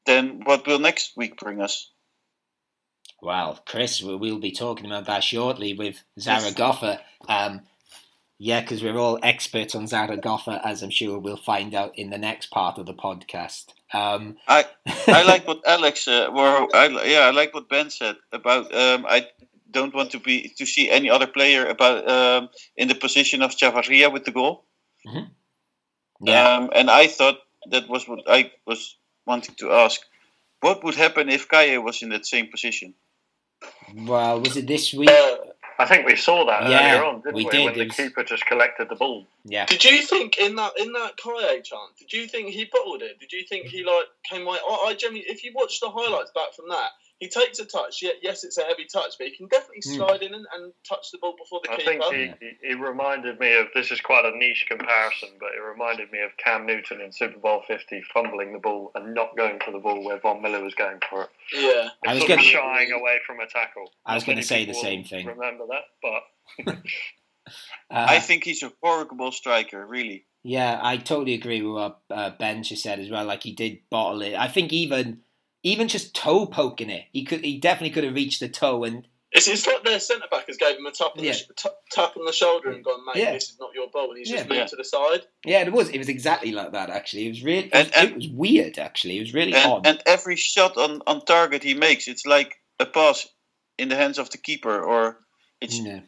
Speaker 2: then what will next week bring us?
Speaker 1: Well, Chris, we- we'll be talking about that shortly with Zaragoza. Um, yeah, because we're all experts on Zaragoza, as I'm sure we'll find out in the next part of the podcast. Um,
Speaker 2: I *laughs* I like what Alex, uh, I, yeah, I like what Ben said about. Um, I don't want to be to see any other player about um, in the position of Chavarria with the goal.
Speaker 1: Mhm. Yeah.
Speaker 2: Um, and I thought that was what I was wanting to ask. What would happen if Caye was in that same position?
Speaker 1: well, was it this week?
Speaker 4: Uh,
Speaker 3: I think we saw that
Speaker 1: Yeah,
Speaker 3: earlier on, didn't
Speaker 1: we
Speaker 3: we?
Speaker 1: did.
Speaker 3: When the
Speaker 1: was-
Speaker 3: keeper just collected the ball.
Speaker 1: yeah.
Speaker 4: Did you think in that in that Caye chance? Did you think he bottled it? Did you think he like came away? I, I genuinely, if you watch the highlights back from that, he takes a touch. Yeah, yes, it's a heavy touch, but he can definitely
Speaker 1: Hmm.
Speaker 4: slide in and, and touch the ball before the
Speaker 3: I
Speaker 4: keeper.
Speaker 3: think he, he, he reminded me of this is quite a niche comparison, but it reminded me of Cam Newton in Super Bowl 50 fumbling the ball and not going for the ball where Von Miller was going for it.
Speaker 4: yeah,
Speaker 1: I was
Speaker 3: sort of
Speaker 1: gonna-
Speaker 3: shying away from a tackle.
Speaker 1: I was gonna say the same thing.
Speaker 3: Remember that, but *laughs*
Speaker 1: Uh,
Speaker 2: I think he's a horrible striker, really.
Speaker 1: Yeah, I totally agree with what uh, Ben just said as well. Like he did bottle it. I think even even just toe poking it, he could he definitely could have reached the toe and
Speaker 4: it's, it's like their centre back has gave him a tap on,
Speaker 1: Yeah.
Speaker 4: the, sh- t- tap on the shoulder and gone, mate,
Speaker 1: Yeah.
Speaker 4: this is not your ball, and he's just moved
Speaker 2: Yeah.
Speaker 4: to the side.
Speaker 1: yeah, it was it was exactly like that. Actually, it was really
Speaker 2: And-
Speaker 1: it,
Speaker 2: and-
Speaker 1: it was weird. Actually, it was really
Speaker 2: And,
Speaker 1: odd.
Speaker 2: and every shot on, on target he makes, it's like a pass in the hands of the keeper, or it's
Speaker 1: Yeah.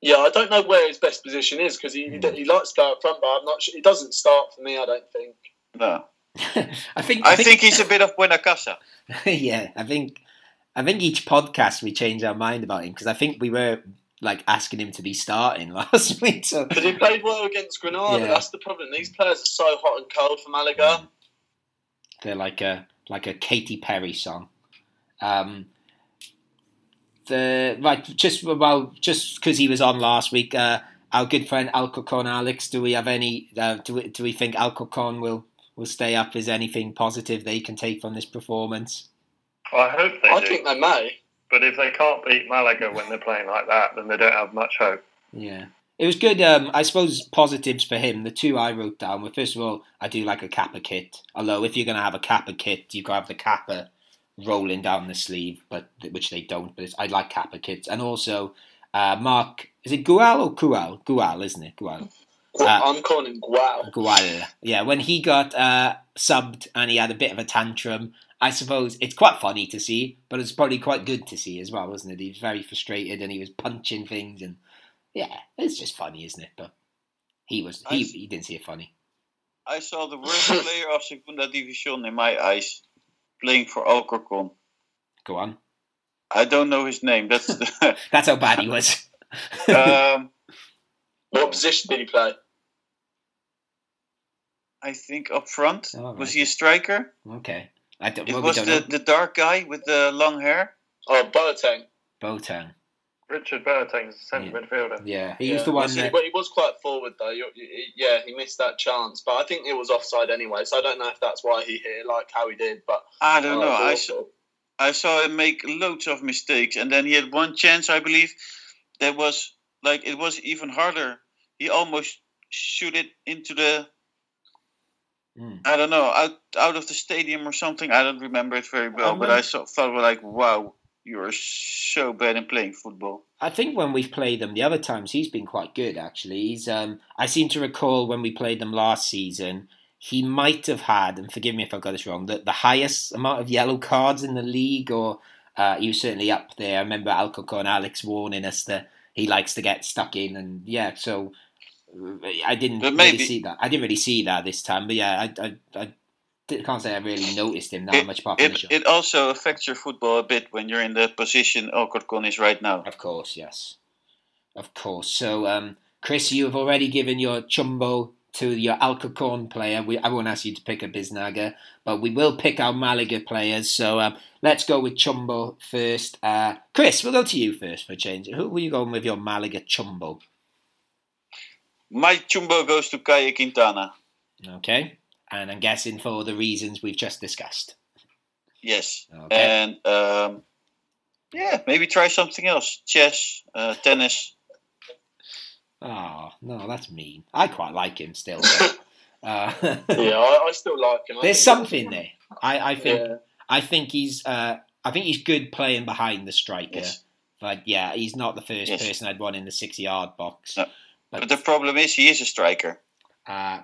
Speaker 4: Yeah, I don't know where his best position is because he,
Speaker 1: Mm.
Speaker 4: he likes to start up front, but I'm not sure. He doesn't start for me, I don't think.
Speaker 2: no. *laughs*
Speaker 1: I think
Speaker 2: I think he's a bit of buena casa. *laughs*
Speaker 1: yeah, I think I think each podcast we change our mind about him because I think we were like asking him to be starting *laughs* last week. So
Speaker 4: But he played well against Granada.
Speaker 1: Yeah.
Speaker 4: That's the problem. These players are so hot and cold for Malaga.
Speaker 1: they're like a like a Katy Perry song. Um, the right, just well, just because he was on last week. Uh, our good friend Alcorcon Alex. Do we have any? Uh, do we, do we think Alcorcon will will stay up? Is anything positive they can take from this performance?
Speaker 3: I hope they
Speaker 4: I
Speaker 3: do.
Speaker 4: think they may.
Speaker 3: But if they can't beat Malaga when they're playing like that, then they don't have much hope.
Speaker 1: Yeah. It was good. Um, I suppose positives for him. The two I wrote down were first of all, I do like a kappa kit. Although if you're going to have a kappa kit, you've got to have the kappa rolling down the sleeve, but which they don't. But it's, I like kappa kits, and also uh, Marc. Is it Gual or Gual? Gual, isn't it? Gual. Uh,
Speaker 4: I'm calling him Gual.
Speaker 1: Gual. Yeah, when he got uh, subbed and he had a bit of a tantrum, I suppose it's quite funny to see, but it's probably quite good to see as well, wasn't it? He was very frustrated and he was punching things, and yeah, it's just funny, isn't it? But he was he, he didn't see it funny.
Speaker 2: I saw the worst *laughs* player of Segunda División in my eyes playing for Alcorcon.
Speaker 1: Go on.
Speaker 2: I don't know his name. That's *laughs* the,
Speaker 1: That's how bad he was. *laughs*
Speaker 2: um,
Speaker 4: What position did he play?
Speaker 2: I think up front.
Speaker 1: Oh,
Speaker 2: Was
Speaker 1: right.
Speaker 2: he a striker?
Speaker 1: okay. I don't,
Speaker 2: It
Speaker 1: well,
Speaker 2: was
Speaker 1: don't
Speaker 2: the,
Speaker 1: know.
Speaker 2: the dark guy with the long hair.
Speaker 4: Oh, Boateng.
Speaker 1: Boateng.
Speaker 3: Richard Boateng's the centre
Speaker 1: Yeah.
Speaker 3: midfielder.
Speaker 1: Yeah, he
Speaker 4: Yeah,
Speaker 1: was the one
Speaker 4: well,
Speaker 1: that.
Speaker 4: but he was quite forward though. You- you- Yeah, he missed that chance, but I think it was offside anyway. So I don't know if that's why he hit it like how he did. But
Speaker 2: I don't uh, know.
Speaker 4: Oh,
Speaker 2: I saw. I saw him make loads of mistakes, and then he had one chance, I believe, that was like it was even harder. He almost shoot it into the
Speaker 1: Mm.
Speaker 2: I don't know out out of the stadium or something. I don't remember it very well, but I saw, felt like wow, you are so bad in playing football.
Speaker 1: I think when we've played them the other times, he's been quite good actually. He's um, I seem to recall when we played them last season, he might have had, and forgive me if I got this wrong, the, the highest amount of yellow cards in the league, or uh, he was certainly up there. I remember Alcoco and Alex warning us that he likes to get stuck in, and yeah, so I didn't
Speaker 2: But
Speaker 1: really see that. I didn't really see that this time, but yeah, I I, I can't say I really noticed him that much apart from
Speaker 2: It,
Speaker 1: show.
Speaker 2: it also affects your football a bit when you're in the position Alcorcon is right now.
Speaker 1: Of course, yes. Of course. So, um, Chris, you have already given your chumbo to your Alcorcon player. We, I won't ask you to pick a Biznaga, but we will pick our Malaga players. So um, let's go with chumbo first. Uh, Chris, we'll go to you first for a change. Who were you going with your Malaga chumbo?
Speaker 2: My chumbo goes to Caye Quintana.
Speaker 1: Okay. And I'm guessing for the reasons we've just discussed.
Speaker 2: Yes.
Speaker 1: Okay.
Speaker 2: And um, yeah, maybe try something else. Chess, uh, tennis.
Speaker 1: Oh, no, that's mean. I quite like him still. But, *laughs* uh,
Speaker 4: yeah, I, I still like him. I
Speaker 1: There's something there. I, I think
Speaker 4: Yeah.
Speaker 1: I think he's uh, I think he's good playing behind the striker.
Speaker 2: Yes.
Speaker 1: But yeah, he's not the first
Speaker 2: Yes.
Speaker 1: person I'd want in the six yard box.
Speaker 2: No. But the problem is he is a striker.
Speaker 1: Uh,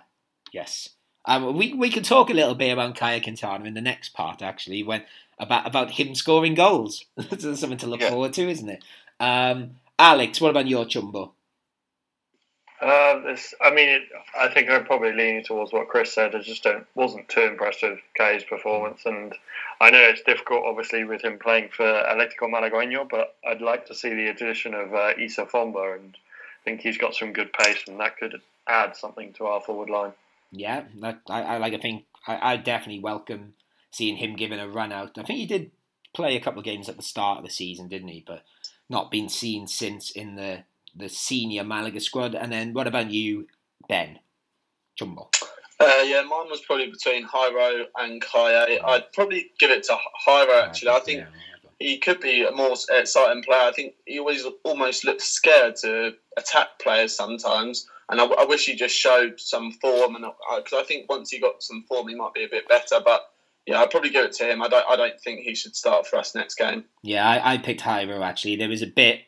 Speaker 1: yes. Um, we we can talk a little bit about Caye Quintana in the next part actually when about about him scoring goals. *laughs* That's something to look
Speaker 2: Yeah.
Speaker 1: forward to, isn't it? Um, Alex, what about your chumbo?
Speaker 3: Uh, this, I mean, it, I think I'm probably leaning towards what Chris said. I just don't, wasn't too impressed with Caye's performance, and I know it's difficult, obviously, with him playing for Atletico Malagueño, but I'd like to see the addition of uh, Issa Fomba, and I think he's got some good pace, and that could add something to our forward line.
Speaker 1: Yeah, that, I, I like. I think I, I definitely welcome seeing him given a run out. I think he did play a couple of games at the start of the season, didn't he? But not been seen since in the the senior Malaga squad. And then what about you, Ben? Jumbo.
Speaker 4: Uh, yeah, mine was probably between Jairo and Caye. I'd probably give it to Jairo, actually. I think he could be a more exciting player. I think he always almost looks scared to attack players sometimes. And I, I wish he just showed some form. And uh, Because I, I think once he got some form, he might be a bit better. But yeah, I'd probably give it to him. I don't. I don't think he should start for us next game.
Speaker 1: Yeah, I, I picked Jairo actually. There was a bit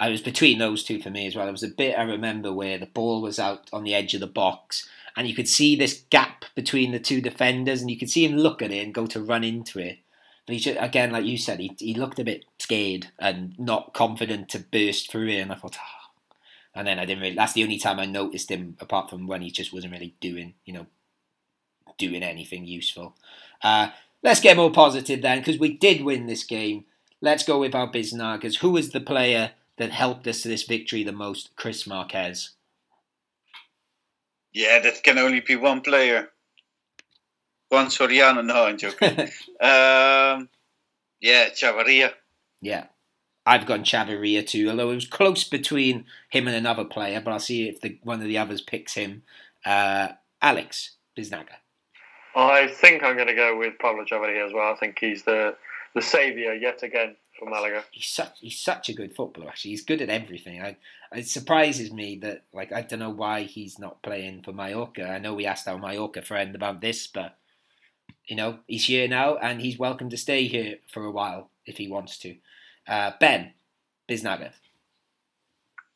Speaker 1: I was between those two for me as well. There was a bit I remember where the ball was out on the edge of the box, and you could see this gap between the two defenders, and you could see him look at it and go to run into it. But he just, again, like you said, he, he looked a bit scared and not confident to burst through it. And I thought, oh. and then I didn't really. That's the only time I noticed him, apart from when he just wasn't really doing, you know, doing anything useful. Uh, let's get more positive then, because we did win this game. Let's go with our Biznagas. Who was the player that helped us to this victory the most, Chris Marquez?
Speaker 2: Yeah, that can only be one player. Juan Soriano. No, I'm joking. *laughs* um, yeah, Chavarria.
Speaker 1: Yeah. I've gone Chavarria too, although it was close between him and another player, but I'll see if the, one of the others picks him. Uh, Alex Biznaga.
Speaker 3: I think I'm going to go with Pablo Chavarria as well. I think he's the the saviour yet again for Malaga.
Speaker 1: He's such he's such a good footballer. Actually, he's good at everything. I, it surprises me that like I don't know why he's not playing for Mallorca. I know we asked our Mallorca friend about this, but you know he's here now and he's welcome to stay here for a while if he wants to. Uh, ben Biznaga.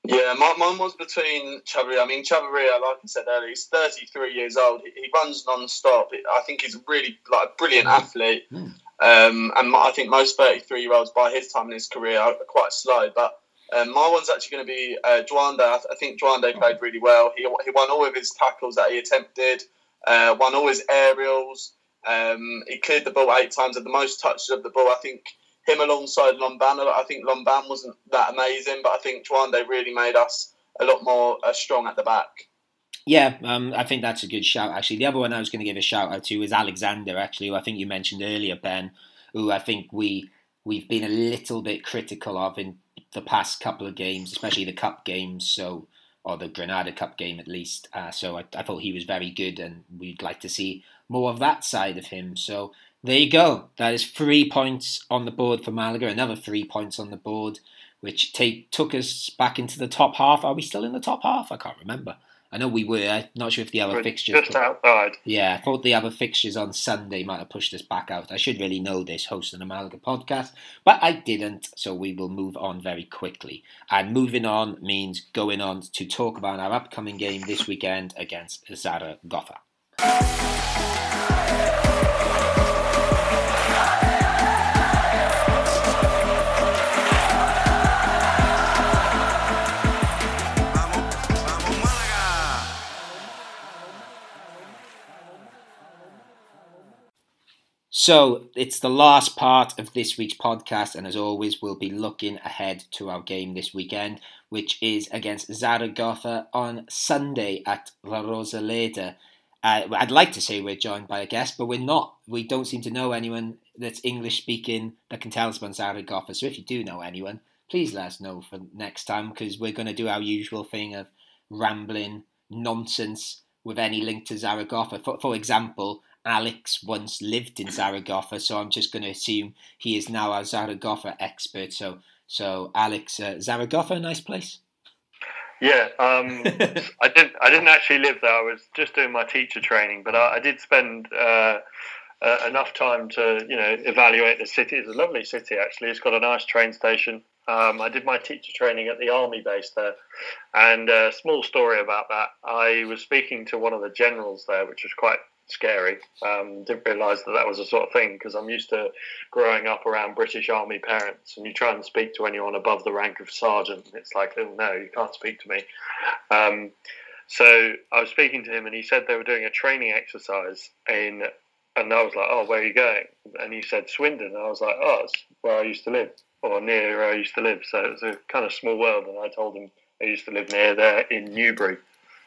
Speaker 4: Yeah, my, mine was between Chavarria. I mean, Chavarria, like I said earlier, he's 33 years old. He runs non-stop. I think he's a really like a brilliant mm. athlete. Mm. Um, and I think most 33 year olds by his time in his career are quite slow. But um, my one's actually going to be uh, Juande. I think Juande played really well. He, he won all of his tackles that he attempted, uh, won all his aerials. Um, he cleared the ball eight times, had the most touches of the ball. I think him alongside Lomban. I think Lomban wasn't that amazing, but I think Juande really made us a lot more uh, strong at the back.
Speaker 1: Yeah, um, I think that's a good shout. Actually, the other one I was going to give a shout out to is Alexander. Actually, who I think you mentioned earlier, Ben, who I think we we've been a little bit critical of in the past couple of games, especially the cup games. So, or the Granada Cup game at least. Uh, so I, I thought he was very good, and we'd like to see more of that side of him. So there you go. That is three points on the board for Malaga. Another three points on the board, which take took us back into the top half. Are we still in the top half? I can't remember. I know we were. I'm not sure if the other
Speaker 3: We're
Speaker 1: fixtures.
Speaker 3: Just outside.
Speaker 1: Yeah, I thought the other fixtures on Sunday might have pushed us back out. I should really know this, hosting a Malaga podcast, but I didn't, so we will move on very quickly. And moving on means going on to talk about our upcoming game this weekend against Zaragoza. So it's the last part of this week's podcast, and as always, we'll be looking ahead to our game this weekend, which is against Zaragoza on Sunday at La Rosaleda. Uh, I'd like to say we're joined by a guest, but we're not. We don't seem to know anyone that's English speaking that can tell us about Zaragoza. So if you do know anyone, please let us know for next time because we're going to do our usual thing of rambling nonsense with any link to Zaragoza. For, for example, Alex once lived in Zaragoza, so I'm just going to assume he is now a Zaragoza expert. So, so Alex, uh, Zaragoza, a nice place.
Speaker 3: Yeah, um, *laughs* I didn't. I didn't actually live there. I was just doing my teacher training, but I, I did spend uh, uh, enough time to, you know, evaluate the city. It's a lovely city, actually. It's got a nice train station. Um, I did my teacher training at the army base there, and a small story about that. I was speaking to one of the generals there, which was quite scary. Um, didn't realise that that was a sort of thing because I'm used to growing up around British Army parents, and you try and speak to anyone above the rank of sergeant, and it's like, oh no, you can't speak to me. Um, so I was speaking to him, and he said they were doing a training exercise in, and I was like, oh, where are you going? And he said Swindon. And I was like, oh, it's where I used to live, or near where I used to live. So it was a kind of small world, and I told him I used to live near there in Newbury.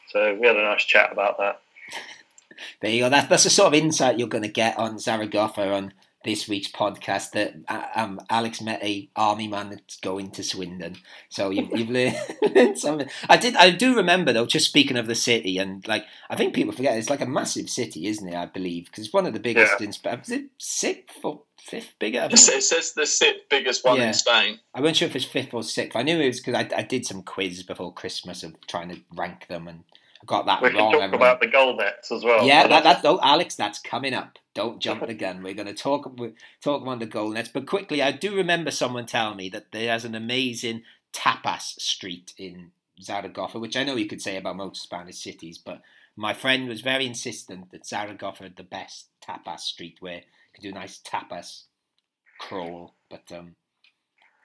Speaker 3: So we had a nice chat about that.
Speaker 1: There you go. That, that's the sort of insight you're going to get on Zaragoza on this week's podcast. That uh, um, Alex met a army man that's going to Swindon. So you've, *laughs* you've learned *laughs* something. I did. I do remember though. Just speaking of the city, and like I think people forget, it's like a massive city, isn't it? I believe because it's one of the biggest
Speaker 3: Yeah.
Speaker 1: in Spain. Is it sixth or fifth biggest?
Speaker 4: It says- the sixth biggest one
Speaker 1: Yeah.
Speaker 4: in Spain.
Speaker 1: I wasn't sure if it's fifth or sixth. I knew it was because I, I did some quiz before Christmas of trying to rank them, and got that
Speaker 3: We can
Speaker 1: wrong.
Speaker 3: talk
Speaker 1: everyone.
Speaker 3: about the goal nets as well.
Speaker 1: Yeah, that, that's oh, Alex, that's coming up. Don't jump the gun. We're going to talk talk about the goal nets, but quickly, I do remember someone telling me that there's an amazing tapas street in Zaragoza, which I know you could say about most Spanish cities, but my friend was very insistent that Zaragoza had the best tapas street where you could do a nice tapas crawl. But um,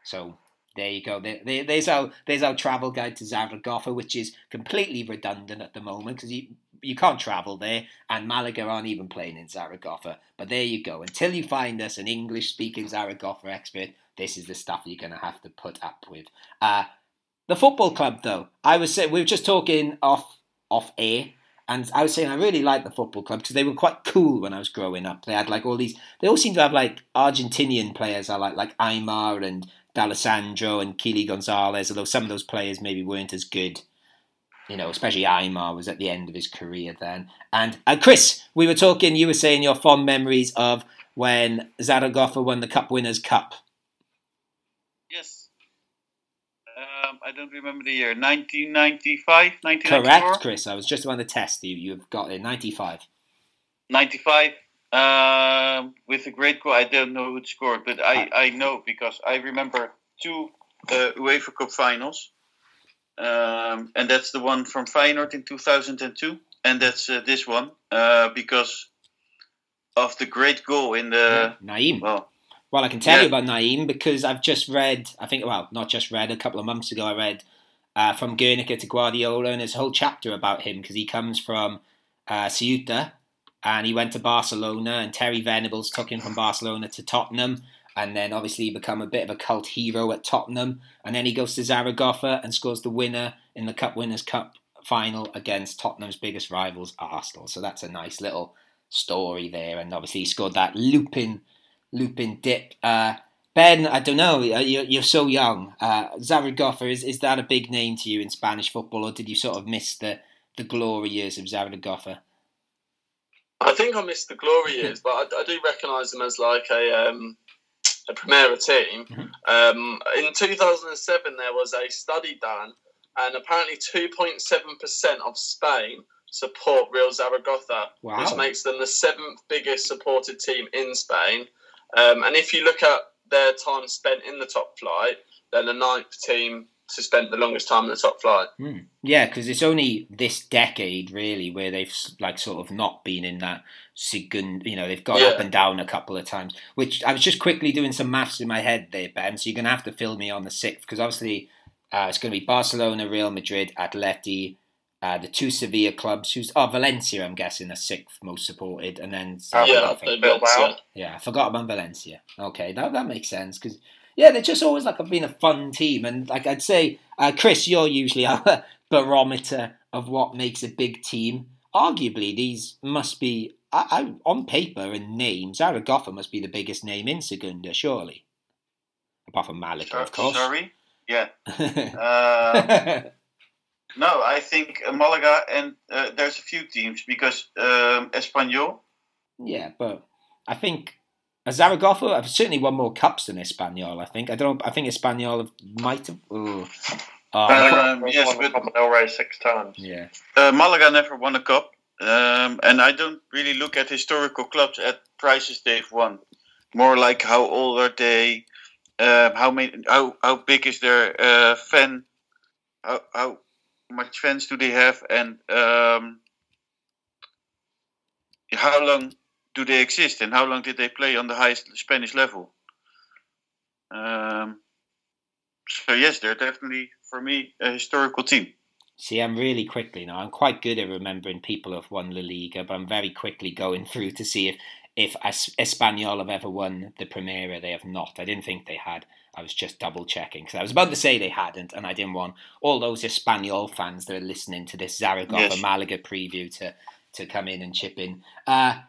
Speaker 1: so there you go. There, there, there's our there's our travel guide to Zaragoza, which is completely redundant at the moment because you you can't travel there, and Malaga aren't even playing in Zaragoza. But there you go. Until you find us an English speaking Zaragoza expert, this is the stuff you're going to have to put up with. Uh, the football club, though, I was saying we were just talking off off air. And I was saying I really liked the football club because they were quite cool when I was growing up. They had like all these. They all seem to have like Argentinian players. I like like Aimar and D'Alessandro and Kily Gonzalez. Although some of those players maybe weren't as good. You know, especially Aimar was at the end of his career then. And uh, Chris, we were talking. You were saying your fond memories of when Zaragoza won the Cup Winners' Cup.
Speaker 2: Yes. Um, I don't remember the year. 1995, 1994?
Speaker 1: Correct, Chris. I was just about to test you. You've got it. Ninety-five.
Speaker 2: 95. Um, with a great goal. I don't know who scored, but I, I know because I remember two uh, UEFA Cup finals. Um, and that's the one from Feyenoord in 2002. And that's uh, this one uh, because of the great goal in the.
Speaker 1: Nayim.
Speaker 2: Well,
Speaker 1: Well, I can tell you about Nayim because I've just read, I think, well, not just read, a couple of months ago I read uh, From Guernica to Guardiola, and there's a whole chapter about him because he comes from uh, Ceuta and he went to Barcelona, and Terry Venables took him from Barcelona to Tottenham, and then obviously he become a bit of a cult hero at Tottenham, and then he goes to Zaragoza and scores the winner in the Cup Winners' Cup final against Tottenham's biggest rivals, Arsenal. So that's a nice little story there, and obviously he scored that looping looping dip. Uh, ben, I don't know. uh, You're, you're so young. Uh, Zaragoza is is that a big name to you in Spanish football, or did you sort of miss the the glory years of Zaragoza?
Speaker 4: I think I missed the glory years, but I, I do recognise them as like a um, a Primera team.
Speaker 1: Mhm.
Speaker 4: Um, in 2007, there was a study done, and apparently 2.7 percent of Spain support Real Zaragoza,
Speaker 1: Wow.
Speaker 4: which makes them the seventh biggest supported team in Spain. Um, and if you look at their time spent in the top flight, they're the ninth team to spend the longest time in the top flight.
Speaker 1: Hmm. Yeah, because it's only this decade really where they've like sort of not been in that second. You know, they've gone up and down a couple of times. Which I was just quickly doing some maths in my head there, Ben. So you're gonna have to fill me on the sixth because obviously uh, it's going to be Barcelona, Real Madrid, Atleti. Uh, the two Sevilla clubs, who's oh Valencia, I'm guessing, are sixth most supported, and then
Speaker 3: Um,
Speaker 4: yeah,
Speaker 3: Bilbao.
Speaker 1: Yeah, I forgot about Valencia. Okay, that that makes sense because yeah, they're just always like I've been a fun team, and like I'd say, uh, Chris, you're usually *laughs* our barometer of what makes a big team. Arguably, these must be I, I, on paper and names. Zaragoza must be the biggest name in Segunda, surely, apart from Malaga, of course.
Speaker 2: Sorry? Yeah. Uh, *laughs* no, I think Malaga and uh, there's a few teams because um, Espanyol.
Speaker 1: yeah, but I think. Zaragoza have certainly won more cups than Espanyol. I think I don't. I think Espanyol have, might have. Oh, oh,
Speaker 2: Um,
Speaker 3: They've
Speaker 2: yes,
Speaker 3: won the
Speaker 2: but-
Speaker 3: del Rey six times.
Speaker 1: yeah.
Speaker 2: Uh, Malaga never won a cup, um, and I don't really look at historical clubs at prices they've won. More like how old are they? Um, how many? How how big is their uh, fan? How how much fans do they have? And um, how long do they exist and how long did they play on the highest Spanish level? Um, so yes, they're definitely for me a historical team.
Speaker 1: See, I'm really quickly now. I'm quite good at remembering people who have won La Liga, but I'm very quickly going *laughs* through to see if if Espanyol have ever won the Primera. They have not. I didn't think they had. I was just double checking because I was about to say they hadn't, and I didn't want all those Espanyol fans that are listening to this Zaragoza yes. Malaga preview to to come in and chip in. Uh,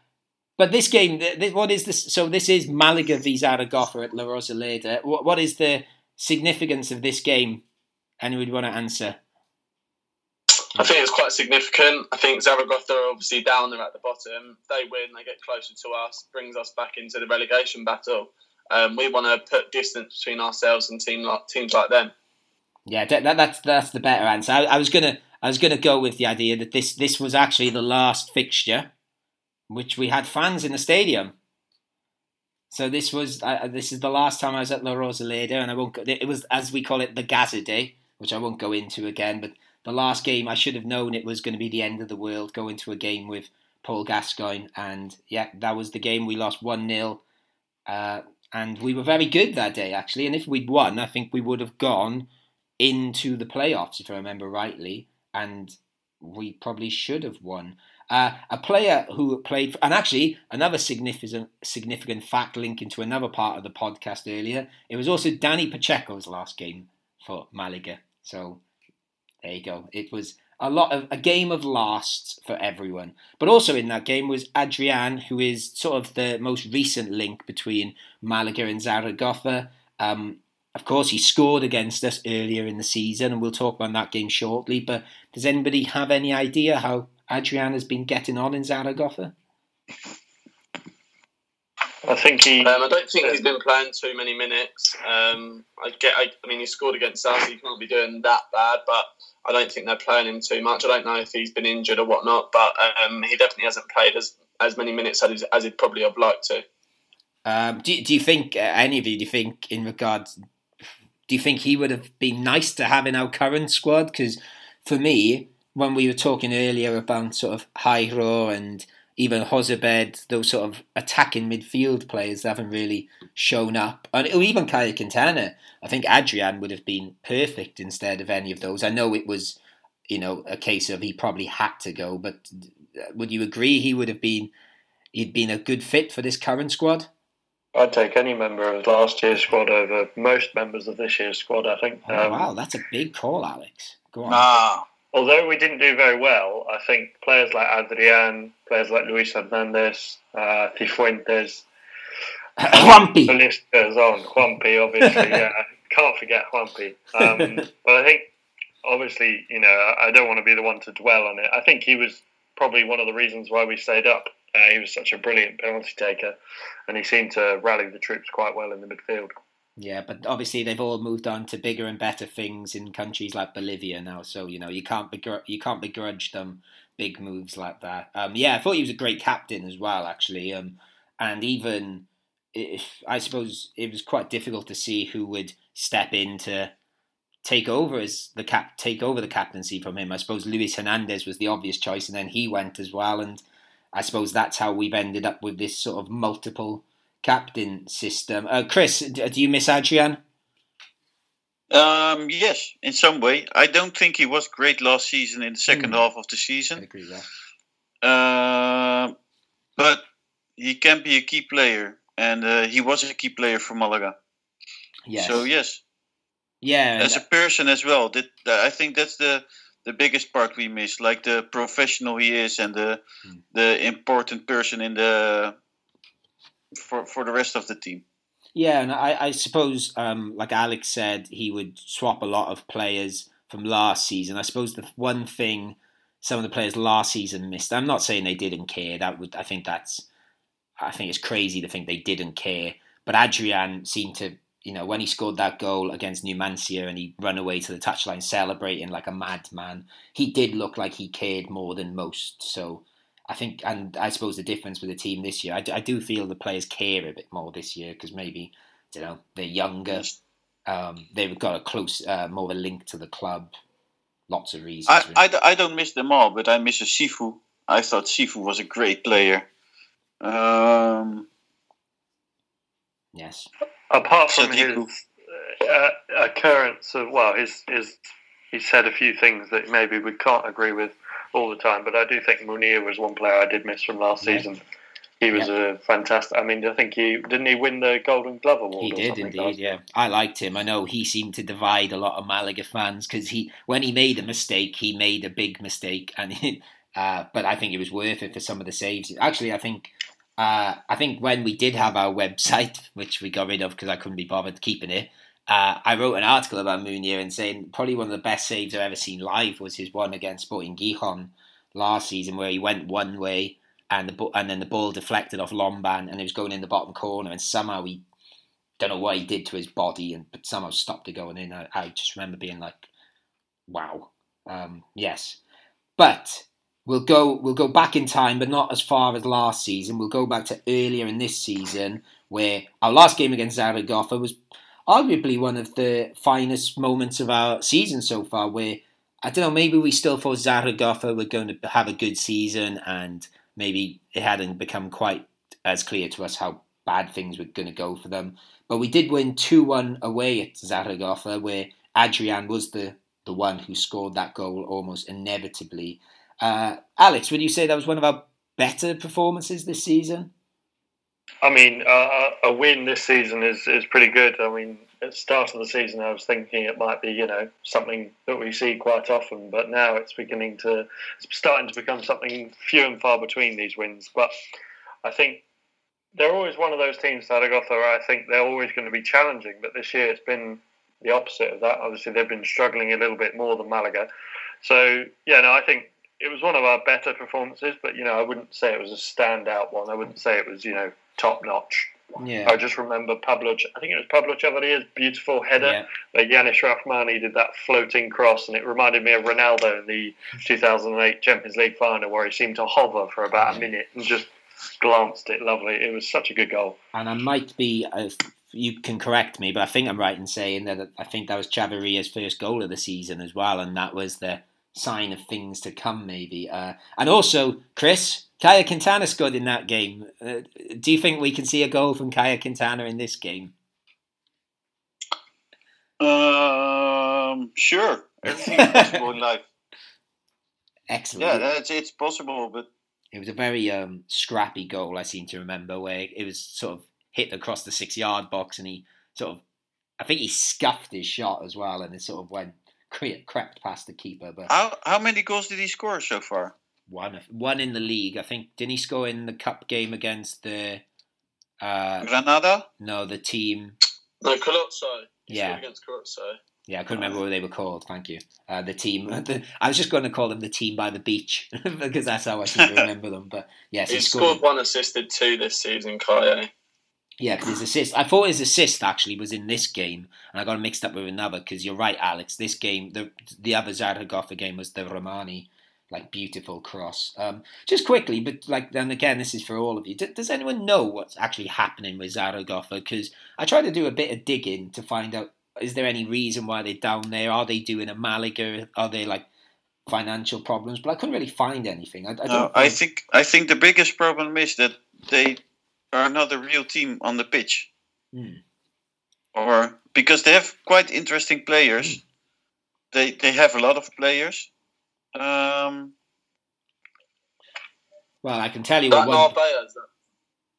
Speaker 1: but this game, what is this? So this is Malaga v Zaragoza at La Rosaleda. What, what is the significance of this game? Anyone want to answer?
Speaker 4: I think it's quite significant. I think Zaragoza are obviously down there at the bottom. They win, they get closer to us, brings us back into the relegation battle. Um, we want to put distance between ourselves and team like, teams like them.
Speaker 1: Yeah, that, that's that's the better answer. I, I was gonna I was gonna go with the idea that this this was actually the last fixture, which we had fans in the stadium. So this was uh, this is the last time I was at La Rosaleda, and I won't. Go, it was as we call it the Gazza Day, which I won't go into again. But the last game, I should have known it was going to be the end of the world. Going to a game with Paul Gascoigne, and yeah, that was the game. We lost one 0 uh, and we were very good that day actually. And if we'd won, I think we would have gone into the playoffs, if I remember rightly, and we probably should have won. Uh, a player who played, and actually another significant significant fact linking to another part of the podcast earlier. It was also Danny Pacheco's last game for Malaga. So there you go. It was a lot of a game of lasts for everyone. But also in that game was Adrian, who is sort of the most recent link between Malaga and Zaragoza. Um, of course, he scored against us earlier in the season, and we'll talk about that game shortly. But does anybody have any idea how Adrian has been getting on in Zaragoza?
Speaker 3: I think he.
Speaker 4: Um, I don't think he's been playing too many minutes. Um, I get. I, I, mean, he scored against us. He can't be doing that bad, but I don't think they're playing him too much. I don't know if he's been injured or whatnot, but um, he definitely hasn't played as as many minutes as, as he'd probably have liked to.
Speaker 1: Um, do, do you think uh, any of you? Do you think in regards do you think he would have been nice to have in our current squad? Because for me, when we were talking earlier about sort of Jairo and even Jozabed, those sort of attacking midfield players that haven't really shown up. And even Caye Quintana, I think Adrian would have been perfect instead of any of those. I know it was, you know, a case of he probably had to go, but would you agree he would have been he'd been a good fit for this current squad?
Speaker 3: I'd take any member of last year's squad over most members of this year's squad. I think.
Speaker 1: Oh, um, wow, that's a big call, Alex. Go on.
Speaker 2: Nah.
Speaker 3: Although we didn't do very well, I think players like Adrian, players like Luis Hernandez, uh, Cifuentes, *coughs*
Speaker 1: Juanpi.
Speaker 3: The list goes on. Juanpi, obviously, *laughs* yeah. Can't forget Juanpi. Um, *laughs* but I think, obviously, you know, I don't want to be the one to dwell on it. I think he was probably one of the reasons why we stayed up. Uh, he was such a brilliant penalty taker, and he seemed to rally the troops quite well in the midfield.
Speaker 1: Yeah, but obviously they've all moved on to bigger and better things in countries like Bolivia now. So you know you can't begr- you can't begrudge them big moves like that. Um, yeah, I thought he was a great captain as well, actually. Um, and even if I suppose it was quite difficult to see who would step in to take over as the cap take over the captaincy from him. I suppose Luis Hernandez was the obvious choice, and then he went as well. And I suppose that's how we've ended up with this sort of multiple captain system. Uh, Chris, do you miss Adrian?
Speaker 2: Um, yes, in some way. I don't think he was great last season in the second mm. half of the season.
Speaker 1: I agree with
Speaker 2: that. Uh, but he can be a key player, and uh, he was a key player for Malaga. Yes. So yes.
Speaker 1: Yeah.
Speaker 2: As a person as well, that I think that's the the biggest part we miss, like the professional he is and the mm. the important person in the for for the rest of the team.
Speaker 1: Yeah, and I, I suppose, um, like Alex said, he would swap a lot of players from last season. I suppose the one thing some of the players last season missed. I'm not saying they didn't care. That would I think that's I think it's crazy to think they didn't care. But Adrian seemed to you know, when he scored that goal against Numancia and he ran away to the touchline celebrating like a madman, he did look like he cared more than most. So I think, and I suppose the difference with the team this year, I do, I do feel the players care a bit more this year because maybe, you know, they're younger. Um, they've got a close, uh, more of a link to the club. Lots of reasons.
Speaker 2: I, I, I, don't miss them all, but I miss a Sifu I thought Sifu was a great player. Um,
Speaker 1: yes.
Speaker 3: Apart from
Speaker 2: Sadiku.
Speaker 3: his uh, occurrence of well, his his he said a few things that maybe we can't agree with all the time, but I do think Munir was one player I did miss from last
Speaker 1: Yeah.
Speaker 3: season. He was a fantastic. I mean, I think he didn't he win the Golden Glove award.
Speaker 1: He
Speaker 3: or
Speaker 1: did
Speaker 3: something
Speaker 1: indeed,
Speaker 3: last-
Speaker 1: yeah. I liked him. I know he seemed to divide a lot of Malaga fans because he, when he made a mistake, he made a big mistake, and he, *laughs* uh, but I think it was worth it for some of the saves. Actually, I think, uh, I think when we did have our *laughs* website, which we got rid of because I couldn't be bothered keeping it, uh, I wrote an article about Munir and saying probably one of the best saves I've ever seen live was his one against Sporting Gijon last season, where he went one way and the and then the ball deflected off Lomban and it was going in the bottom corner, and somehow he don't know what he did to his body, and but somehow stopped it going in. I, I just remember being like, "Wow, um, yes." But we'll go we'll go back in time, but not as far as last season. We'll go back to earlier in this season, where our last game against Zaragoza was arguably one of the finest moments of our season so far. Where I don't know, maybe we still thought Zaragoza were going to have a good season, and maybe it hadn't become quite as clear to us how bad things were going to go for them. But we did win 2 1 away at Zaragoza, where Adrian was the, the one who scored that goal almost inevitably. Uh, Alex, would you say that was one of our better performances this season?
Speaker 3: I mean, uh, a win this season is, is pretty good. I mean, at the start of the season, I was thinking it might be, you know, something that we see quite often, but now it's beginning to, it's starting to become something few and far between these wins. But I think they're always one of those teams, Zaragoza, I think they're always going to be challenging, but this year it's been the opposite of that. Obviously, they've been struggling a little bit more than Malaga. So, yeah, no, I think it was one of our better performances, but, you know, I wouldn't say it was a standout one. I wouldn't say it was, you know, top notch.
Speaker 1: Yeah.
Speaker 3: I just remember Pablo, I think it was Pablo Chavarria's beautiful header
Speaker 1: Yeah.
Speaker 3: where Yanis Rahmani did that floating cross, and it reminded me of Ronaldo in the 2008 Champions League final where he seemed to hover for about a minute and just glanced it lovely. It was such a good goal.
Speaker 1: And I might be, uh, you can correct me, but I think I'm right in saying that I think that was Chavarria's first goal of the season as well, and that was the sign of things to come, maybe. Uh, and also, Chris, Caye Quintana scored in that game. Uh, do you think we can see a goal from Caye Quintana in this game?
Speaker 2: um, sure, everything is possible in life. *laughs*
Speaker 1: Excellent.
Speaker 2: Yeah, that's it's possible, but
Speaker 1: It was a very um, scrappy goal, I seem to remember, where it was sort of hit across the six yard box and he sort of, I think he scuffed his shot as well and it sort of went, cre- crept past the keeper. But
Speaker 2: how how many goals did he score so far?
Speaker 1: one, one in the league, I think, didn't he score in the cup game against the, uh,
Speaker 2: Granada.
Speaker 1: no, the team,
Speaker 4: No, Colozzo.
Speaker 1: Yeah.
Speaker 4: against Colozzo.
Speaker 1: yeah, I couldn't remember what they were called, thank you. Uh, the team, *laughs* the, I was just going to call them the team by the beach *laughs* because that's how I seem to *laughs* remember them. But yes,
Speaker 4: He
Speaker 1: he
Speaker 4: scored one, assisted two this season, Caye.
Speaker 1: Yeah, his assist. I thought his assist actually was in this game, and I got mixed up with another. Because you're right, Alex. This game, the the other Zaragoza game was the Rahmani, like beautiful cross. Um, just quickly, but like then again, this is for all of you. D- does anyone know what's actually happening with Zaragoza? Because I tried to do a bit of digging to find out is there any reason why they're down there? Are they doing a Malaga? Are they like financial problems? But I couldn't really find anything. I, I don't.
Speaker 2: No, I think I think the biggest problem is that they are not a real team on the pitch,
Speaker 1: Hmm.
Speaker 2: or because they have quite interesting players. They they have a lot of players. Um,
Speaker 1: well, I can tell you
Speaker 4: That
Speaker 1: what. One,
Speaker 4: Narvaez. That,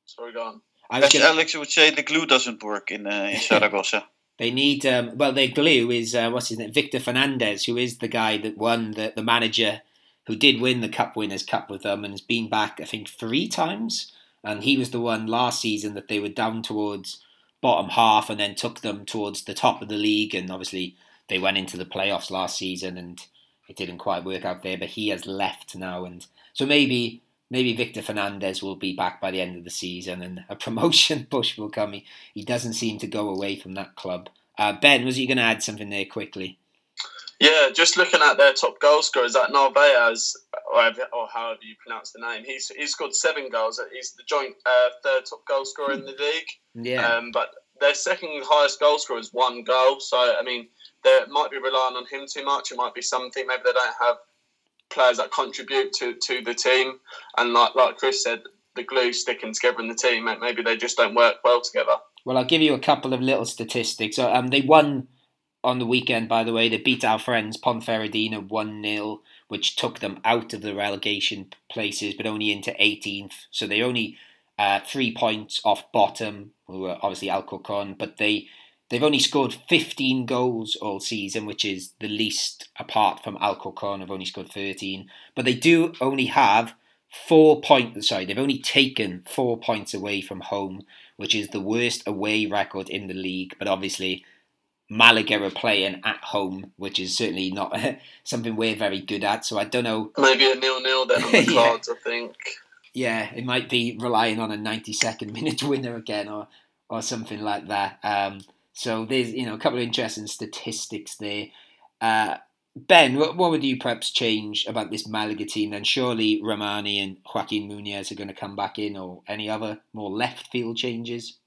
Speaker 4: sorry, go on.
Speaker 1: I
Speaker 2: as
Speaker 1: gonna-
Speaker 2: Alex would say, the glue doesn't work in uh, in *laughs* Zaragoza.
Speaker 1: They need um, well, their glue is uh, what's his name, Victor Fernandez, who is the guy that won the the manager who did win the Cup Winners' Cup with them and has been back I think three times. And he was the one last season that they were down towards bottom half and then took them towards the top of the league. And obviously they went into the playoffs last season and it didn't quite work out there. But he has left now, and so maybe maybe Victor Fernandez will be back by the end of the season and a *laughs* promotion push will come. He, he doesn't seem to go away from that club. Uh, ben, was you going to add something there quickly?
Speaker 4: Yeah, just looking at their top goal scorers, that Narvaez, or, however- you pronounce the name, he's he's scored seven goals. He's the joint uh, third top goal scorer in the league.
Speaker 1: Yeah.
Speaker 4: Um, but their second highest goal scorer is one goal. So I mean, they might be relying on him too much. It might be something. Maybe they don't have players that contribute to, to the team. And like like Chris said, the glue sticking together in the team, maybe they just don't work well together.
Speaker 1: Well, I'll give you a couple of little statistics. Um, they won on the weekend, by the way. They beat our friends Ponferradina 1 0, which took them out of the relegation places, but only into 18th. So they're only uh, three points off bottom, who are obviously Alcorcon, but they. They've only scored 15 goals all season, which is the least apart from Alcorcon. Have only scored 13, but they do only have four points. Sorry, they've only taken four points away from home, which is the worst away record in the league. But obviously, Malaga are playing at home, which is certainly not *laughs* something we're very good at. So I don't know.
Speaker 4: Maybe a nil-nil then on the *laughs*
Speaker 1: Yeah.
Speaker 4: cards. I think.
Speaker 1: Yeah, it might be relying on a 92nd *laughs* minute winner again, or or something like that. Um, so there's you know a couple of interesting statistics there. Uh, ben, what, what would you perhaps change about this Malaga team? Then surely Rahmani and Joaquin Munoz are going to come back in, or any other more left field changes.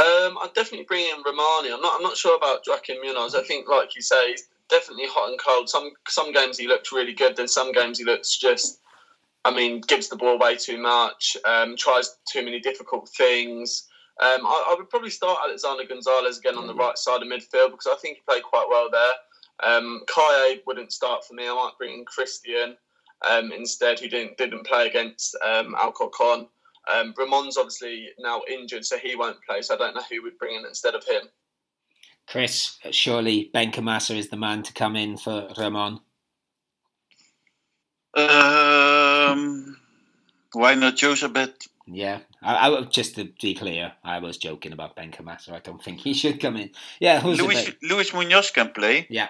Speaker 4: Um, I'd definitely bring in Rahmani. I'm not. I'm not sure about Joaquin Munoz. I think, like you say, he's definitely hot and cold. Some some games he looks really good. Then some games he looks just. I mean, gives the ball away too much. Um, tries too many difficult things. Um, I, I would probably start Alexander Gonzalez again on the right side of midfield because I think he played quite well there. Um, Caye wouldn't start for me. I might bring in Christian um, instead, who didn't didn't play against um, Alcorcon. Um, Ramon's obviously now injured, so he won't play. So I don't know who would bring in instead of him.
Speaker 1: Chris, surely Ben Kamasa is the man to come in for Ramon.
Speaker 2: Um, why not Joseph?
Speaker 1: Yeah, I, I just to be clear, I was joking about Ben Kamasa. I don't think he should come in. Yeah, who's
Speaker 2: Luis. Luis Munoz can play,
Speaker 1: Yeah,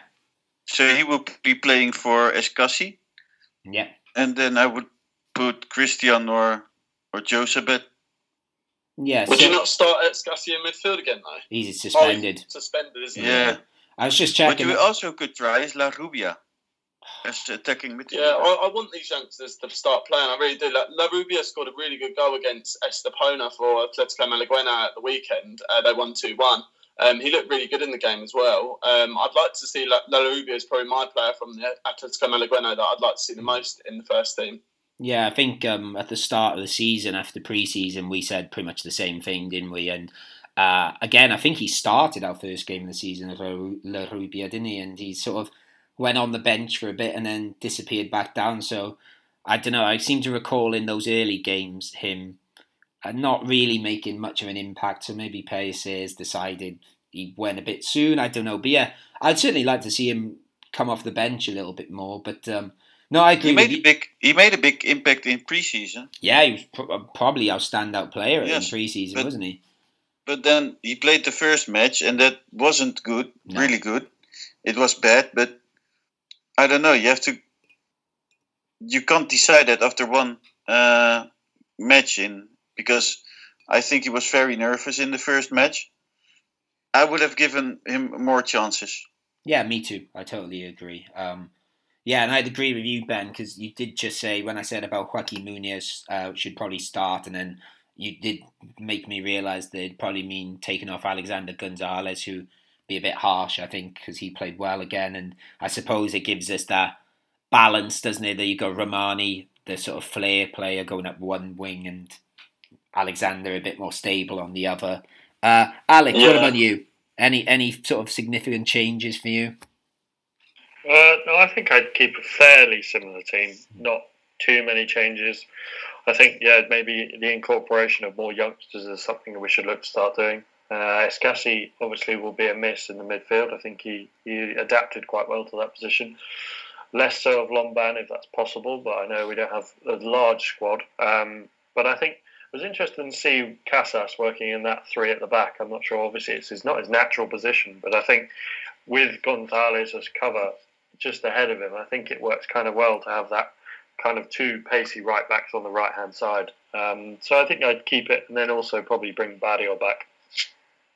Speaker 2: so he will be playing for Escassi.
Speaker 1: yeah.
Speaker 2: And then I would put Christian or or Joseph.
Speaker 1: Yeah,
Speaker 4: Would
Speaker 1: so
Speaker 4: you not start Escassi in midfield again, though?
Speaker 1: he's
Speaker 4: Oh,
Speaker 1: suspended.
Speaker 4: he's suspended, isn't
Speaker 2: Yeah.
Speaker 4: he? Yeah.
Speaker 1: I was just
Speaker 2: What
Speaker 1: checking.
Speaker 2: you also could try is Larrubia as attacking midfielder.
Speaker 4: Yeah, I, I want these youngsters to start playing. I really do. Like, Larrubia scored a really good goal against Estepona for Atletico Malaguena at the weekend. Uh, they won 2 1. Um, he looked really good in the game as well. Um, I'd like to see La, Larrubia is probably my player from the Atletico Malaguena that I'd like to see the most in the first team.
Speaker 1: Yeah, I think um, at the start of the season, after pre-season, we said pretty much the same thing, didn't we? And uh, again, I think he started our first game of the season at Larrubia, didn't he? And he sort of went on the bench for a bit and then disappeared back down. So I don't know. I seem to recall in those early games him uh, not really making much of an impact. So maybe Pellicer's decided he went a bit soon. I don't know. But yeah, I'd certainly like to see him come off the bench a little bit more. But um, no, I agree.
Speaker 2: He made a big he made a big impact in preseason,
Speaker 1: Yeah, he was pro- probably our standout player
Speaker 2: Yes,
Speaker 1: in preseason,
Speaker 2: but-
Speaker 1: wasn't he?
Speaker 2: but then he played the first match and that wasn't good,
Speaker 1: No.
Speaker 2: really good. It was bad, but I don't know. You have to. You can't decide that after one uh, match in because I think he was very nervous in the first match. I would have given him more chances.
Speaker 1: Yeah, me too. I totally agree. Um, yeah, and I'd agree with you, Ben, because you did just say when I said about Joaquin Munoz uh, should probably start, and then you did make me realise that it'd probably mean taking off Alexander Gonzalez, who be a bit harsh, I think, because he played well again, and I suppose it gives us that balance, doesn't it? That you got Rahmani, the sort of flair player, going up one wing, and Alexander a bit more stable on the other. Uh, Alex, what about you? Any any sort of significant changes for you?
Speaker 3: Uh, no, I think I'd keep a fairly similar team. Not too many changes. I think, yeah, maybe the incorporation of more youngsters is something we should look to start doing. Uh, Escassi obviously will be a miss in the midfield. I think he, he adapted quite well to that position. Less so of Lomban if that's possible, but I know we don't have a large squad. Um, but I think it was interesting to see Casas working in that three at the back. I'm not sure, obviously, it's his, not his natural position, but I think with Gonzalez as cover just ahead of him, I think it works kind of well to have that kind of two pacey right backs on the right hand side. Um, so I think I'd keep it and then also probably bring Barrio back.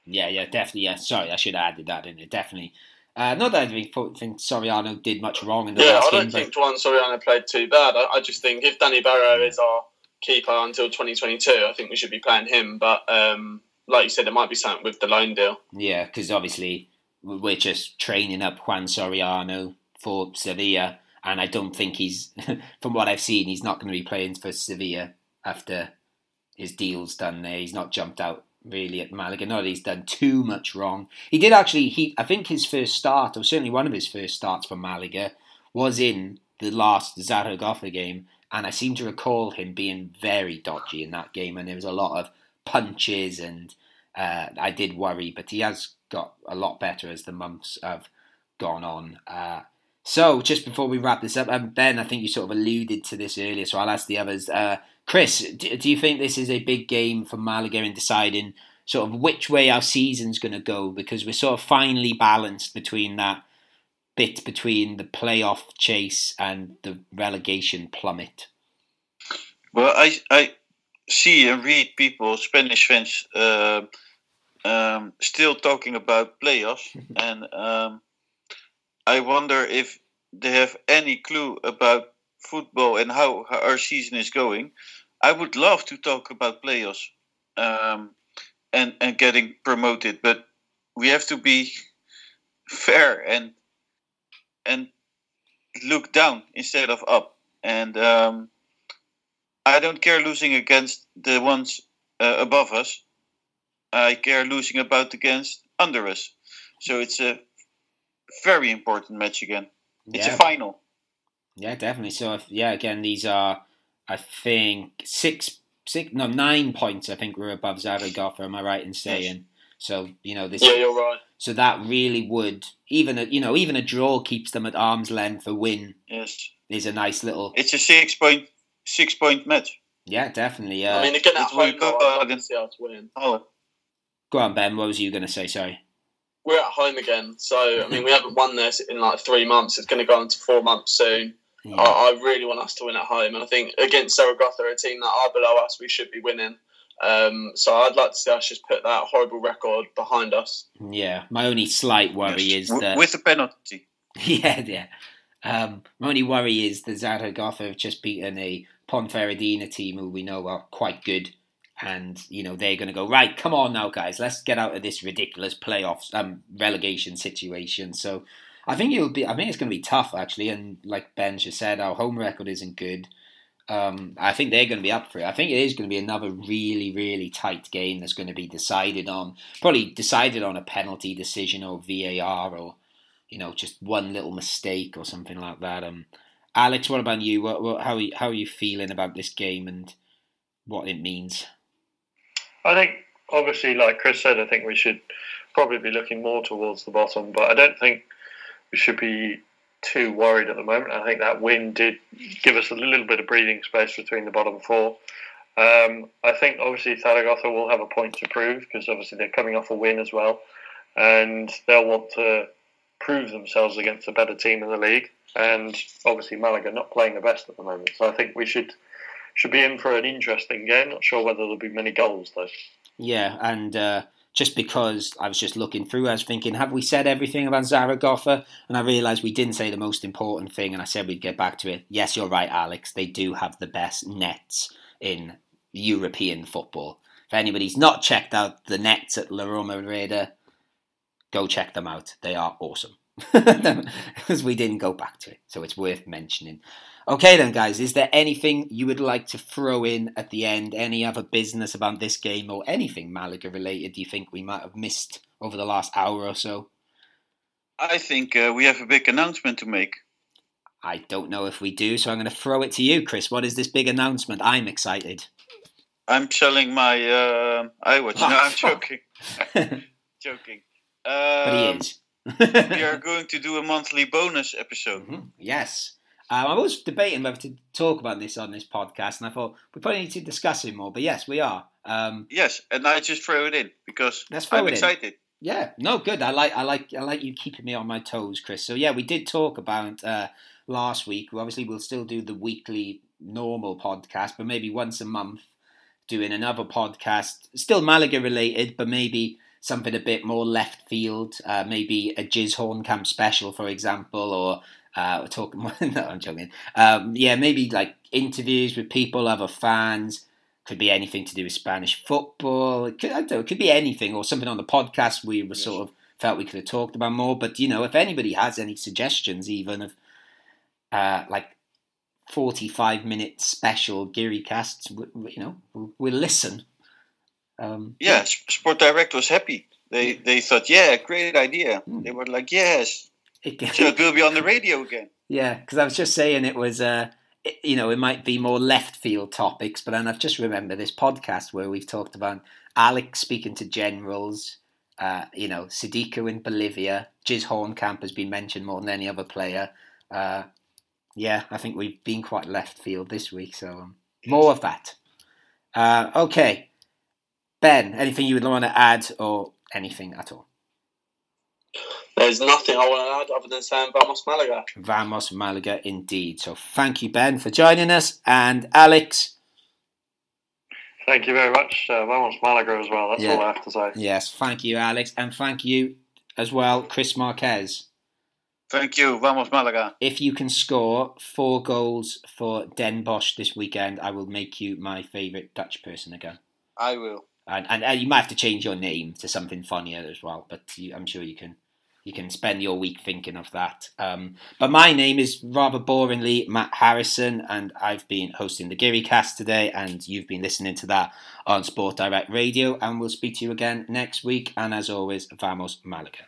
Speaker 1: Yeah, yeah, definitely. Yeah, sorry, I should have added that in it. Definitely. Uh, not that I think, think Soriano did much wrong in the
Speaker 4: Yeah,
Speaker 1: last
Speaker 4: I don't
Speaker 1: but
Speaker 4: think Juan Soriano played too bad. I, I just think if Danny Barrio is our keeper until 2022, I think we should be playing him. But um, like you said, it might be something with the loan deal.
Speaker 1: yeah, because obviously we're just training up Juan Soriano for Sevilla, and I don't think he's, *laughs* from what I've seen, he's not going to be playing for Sevilla after his deal's done there. He's not jumped out really at Malaga. Not that he's done too much wrong. He did actually. He I think his first start, or certainly one of his first starts for Malaga, was in the last Zaragoza game, and I seem to recall him being very dodgy in that game, and there was a lot of punches, and uh, I did worry, but he has got a lot better as the months have gone on. Uh, so, just before we wrap this up, um, Ben, I think you sort of alluded to this earlier, so I'll ask the others. Uh, Chris, do, do you think this is a big game for Malaga in deciding sort of which way our season's going to go? Because we're sort of finally balanced between that bit between the playoff chase and the relegation plummet.
Speaker 2: Well, I I see and read people, Spanish fans, uh, um, still talking about playoffs, *laughs* and um, I wonder if they have any clue about football and how, our season is going. I would love to talk about playoffs um, and and getting promoted, but we have to be fair and and look down instead of up. And um, I don't care losing against the ones uh, above us. I care losing about against under us. So it's a very important match again. It's
Speaker 1: Yeah.
Speaker 2: a final.
Speaker 1: Yeah, definitely. So, if, yeah, again, these are, I think, six, six, no, nine points. I think we're above Zaragoza. Am I right in saying? So, you know, this.
Speaker 4: Yeah, you're right.
Speaker 1: So that really would even a, you know even a draw keeps them at arm's length. A win
Speaker 2: Yes,
Speaker 1: is a nice little
Speaker 2: it's a six point six point match.
Speaker 1: yeah, definitely. Yeah.
Speaker 4: I uh, mean, again, at
Speaker 2: It's really
Speaker 4: home, though,
Speaker 2: good,
Speaker 4: I'd uh, love
Speaker 2: again.
Speaker 4: to see us win.
Speaker 2: Oh,
Speaker 1: Go on, Ben. What was you going to say? Sorry.
Speaker 4: We're at home again, so I mean, we *laughs* haven't won this in like three months. It's going to go into four months soon.
Speaker 1: Yeah.
Speaker 4: I, I really want us to win at home, and I think against Zaragoza, a team that are below us, we should be winning. Um, so I'd like to see us just put that horrible record behind us.
Speaker 1: Yeah. My only slight worry
Speaker 2: yes.
Speaker 1: is that
Speaker 2: with the penalty. *laughs*
Speaker 1: Yeah, yeah. Um, my only worry is that Zaragoza have just beaten a Ponferradina team who we know are quite good, and you know they're going to go right. Come on now, guys, let's get out of this ridiculous playoffs um, relegation situation. So I think it'll be. I think it's going to be tough actually, and like Ben just said, our home record isn't good. Um, I think they're going to be up for it. I think it is going to be another really, really tight game that's going to be decided on, probably decided on a penalty decision or VAR or you know, just one little mistake or something like that. Um, Alex, what about you? What, what, how, are you, how are you feeling about this game and what it means?
Speaker 3: I think, obviously, like Chris said, I think we should probably be looking more towards the bottom, but I don't think we should be too worried at the moment. I think that win did give us a little bit of breathing space between the bottom four. Um, I think obviously Zaragoza will have a point to prove because obviously they're coming off a win as well, and they'll want to prove themselves against a better team in the league. And obviously Malaga not playing the best at the moment, so I think we should should be in for an interesting game. Not sure whether there'll be many goals though.
Speaker 1: Yeah, and uh, just because I was just looking through, I was thinking, have we said everything about Zaragoza? And I realised we didn't say the most important thing, and I said we'd get back to it. Yes, you're right, Alex. They do have the best nets in European football. If anybody's not checked out the nets at La Romareda, go check them out. They are awesome. *laughs* Because we didn't go back to it, so it's worth mentioning. Okay, then, guys, is there anything you would like to throw in at the end? Any other business about this game or anything Malaga related do you think we might have missed over the last hour or so?
Speaker 2: I think uh, we have a big announcement to make.
Speaker 1: I don't know if we do, so I'm going to throw it to you, Chris. What is this big announcement? I'm excited.
Speaker 2: I'm selling my uh, iWatch. No, I'm *laughs* *laughs* joking.
Speaker 1: but
Speaker 2: joking.
Speaker 1: he
Speaker 2: Um,
Speaker 1: is.
Speaker 2: We are *laughs* going to do a monthly bonus episode.
Speaker 1: Mhm, Yes. Um, I was debating whether to talk about this on this podcast, and I thought we probably need to discuss it more. But yes, we are. Um,
Speaker 2: Yes, and I just throw it in because I'm
Speaker 1: it in.
Speaker 2: excited.
Speaker 1: Yeah, no, good. I like, I like, I like you keeping me on my toes, Chris. So yeah, we did talk about uh, last week. Obviously, we'll still do the weekly normal podcast, but maybe once a month, doing another podcast, still Malaga related, but maybe something a bit more left field. Uh, maybe a Jizz Hornkamp special, for example, or uh, talking. *laughs* no, I'm joking. Um, yeah, maybe like interviews with people, other fans could be anything to do with Spanish football. It could, I don't know, it could be anything or something on the podcast we were
Speaker 2: Yes. sort
Speaker 1: of felt we could have talked about more. But you know, if anybody has any suggestions, even of uh, like forty-five minute special Geary casts, you know, we'll listen. Um,
Speaker 2: Yeah, Sport Direct was happy. They they thought, yeah, great idea.
Speaker 1: Hmm.
Speaker 2: They were like, yes,
Speaker 1: it-
Speaker 2: so it will be on the *laughs* radio again.
Speaker 1: Yeah, because I was just saying it was, uh, it, you know, it might be more left field topics, but then I've just remembered this podcast where we've talked about Alex speaking to generals, uh, you know, Siddiqui in Bolivia, Jizz Hornkamp has been mentioned more than any other player. Uh, yeah, I think we've been quite left field this week, so um, more of that. Uh, okay, Ben, anything you would want to add or anything at all?
Speaker 4: There's nothing I want to add other than saying Vamos Malaga.
Speaker 1: Vamos Malaga indeed. So thank you, Ben, for joining us. And Alex,
Speaker 3: Thank you very much. Uh, Vamos Malaga as well. That's
Speaker 1: Yeah.
Speaker 3: all I have to say.
Speaker 1: yes, thank you, Alex. And thank you as well, Chris Marquez.
Speaker 2: Thank you, Vamos Malaga.
Speaker 1: If you can score four goals for Den Bosch this weekend, I will make you my favourite Dutch person again.
Speaker 2: I will.
Speaker 1: And, and, you might have to change your name to something funnier as well, but you, I'm sure you can you can spend your week thinking of that. Um, but my name is rather boringly Matt Harrison, and I've been hosting the Geary Cast today, and you've been listening to that on Sport Direct Radio. And we'll speak to you again next week. And as always, vamos Malaga.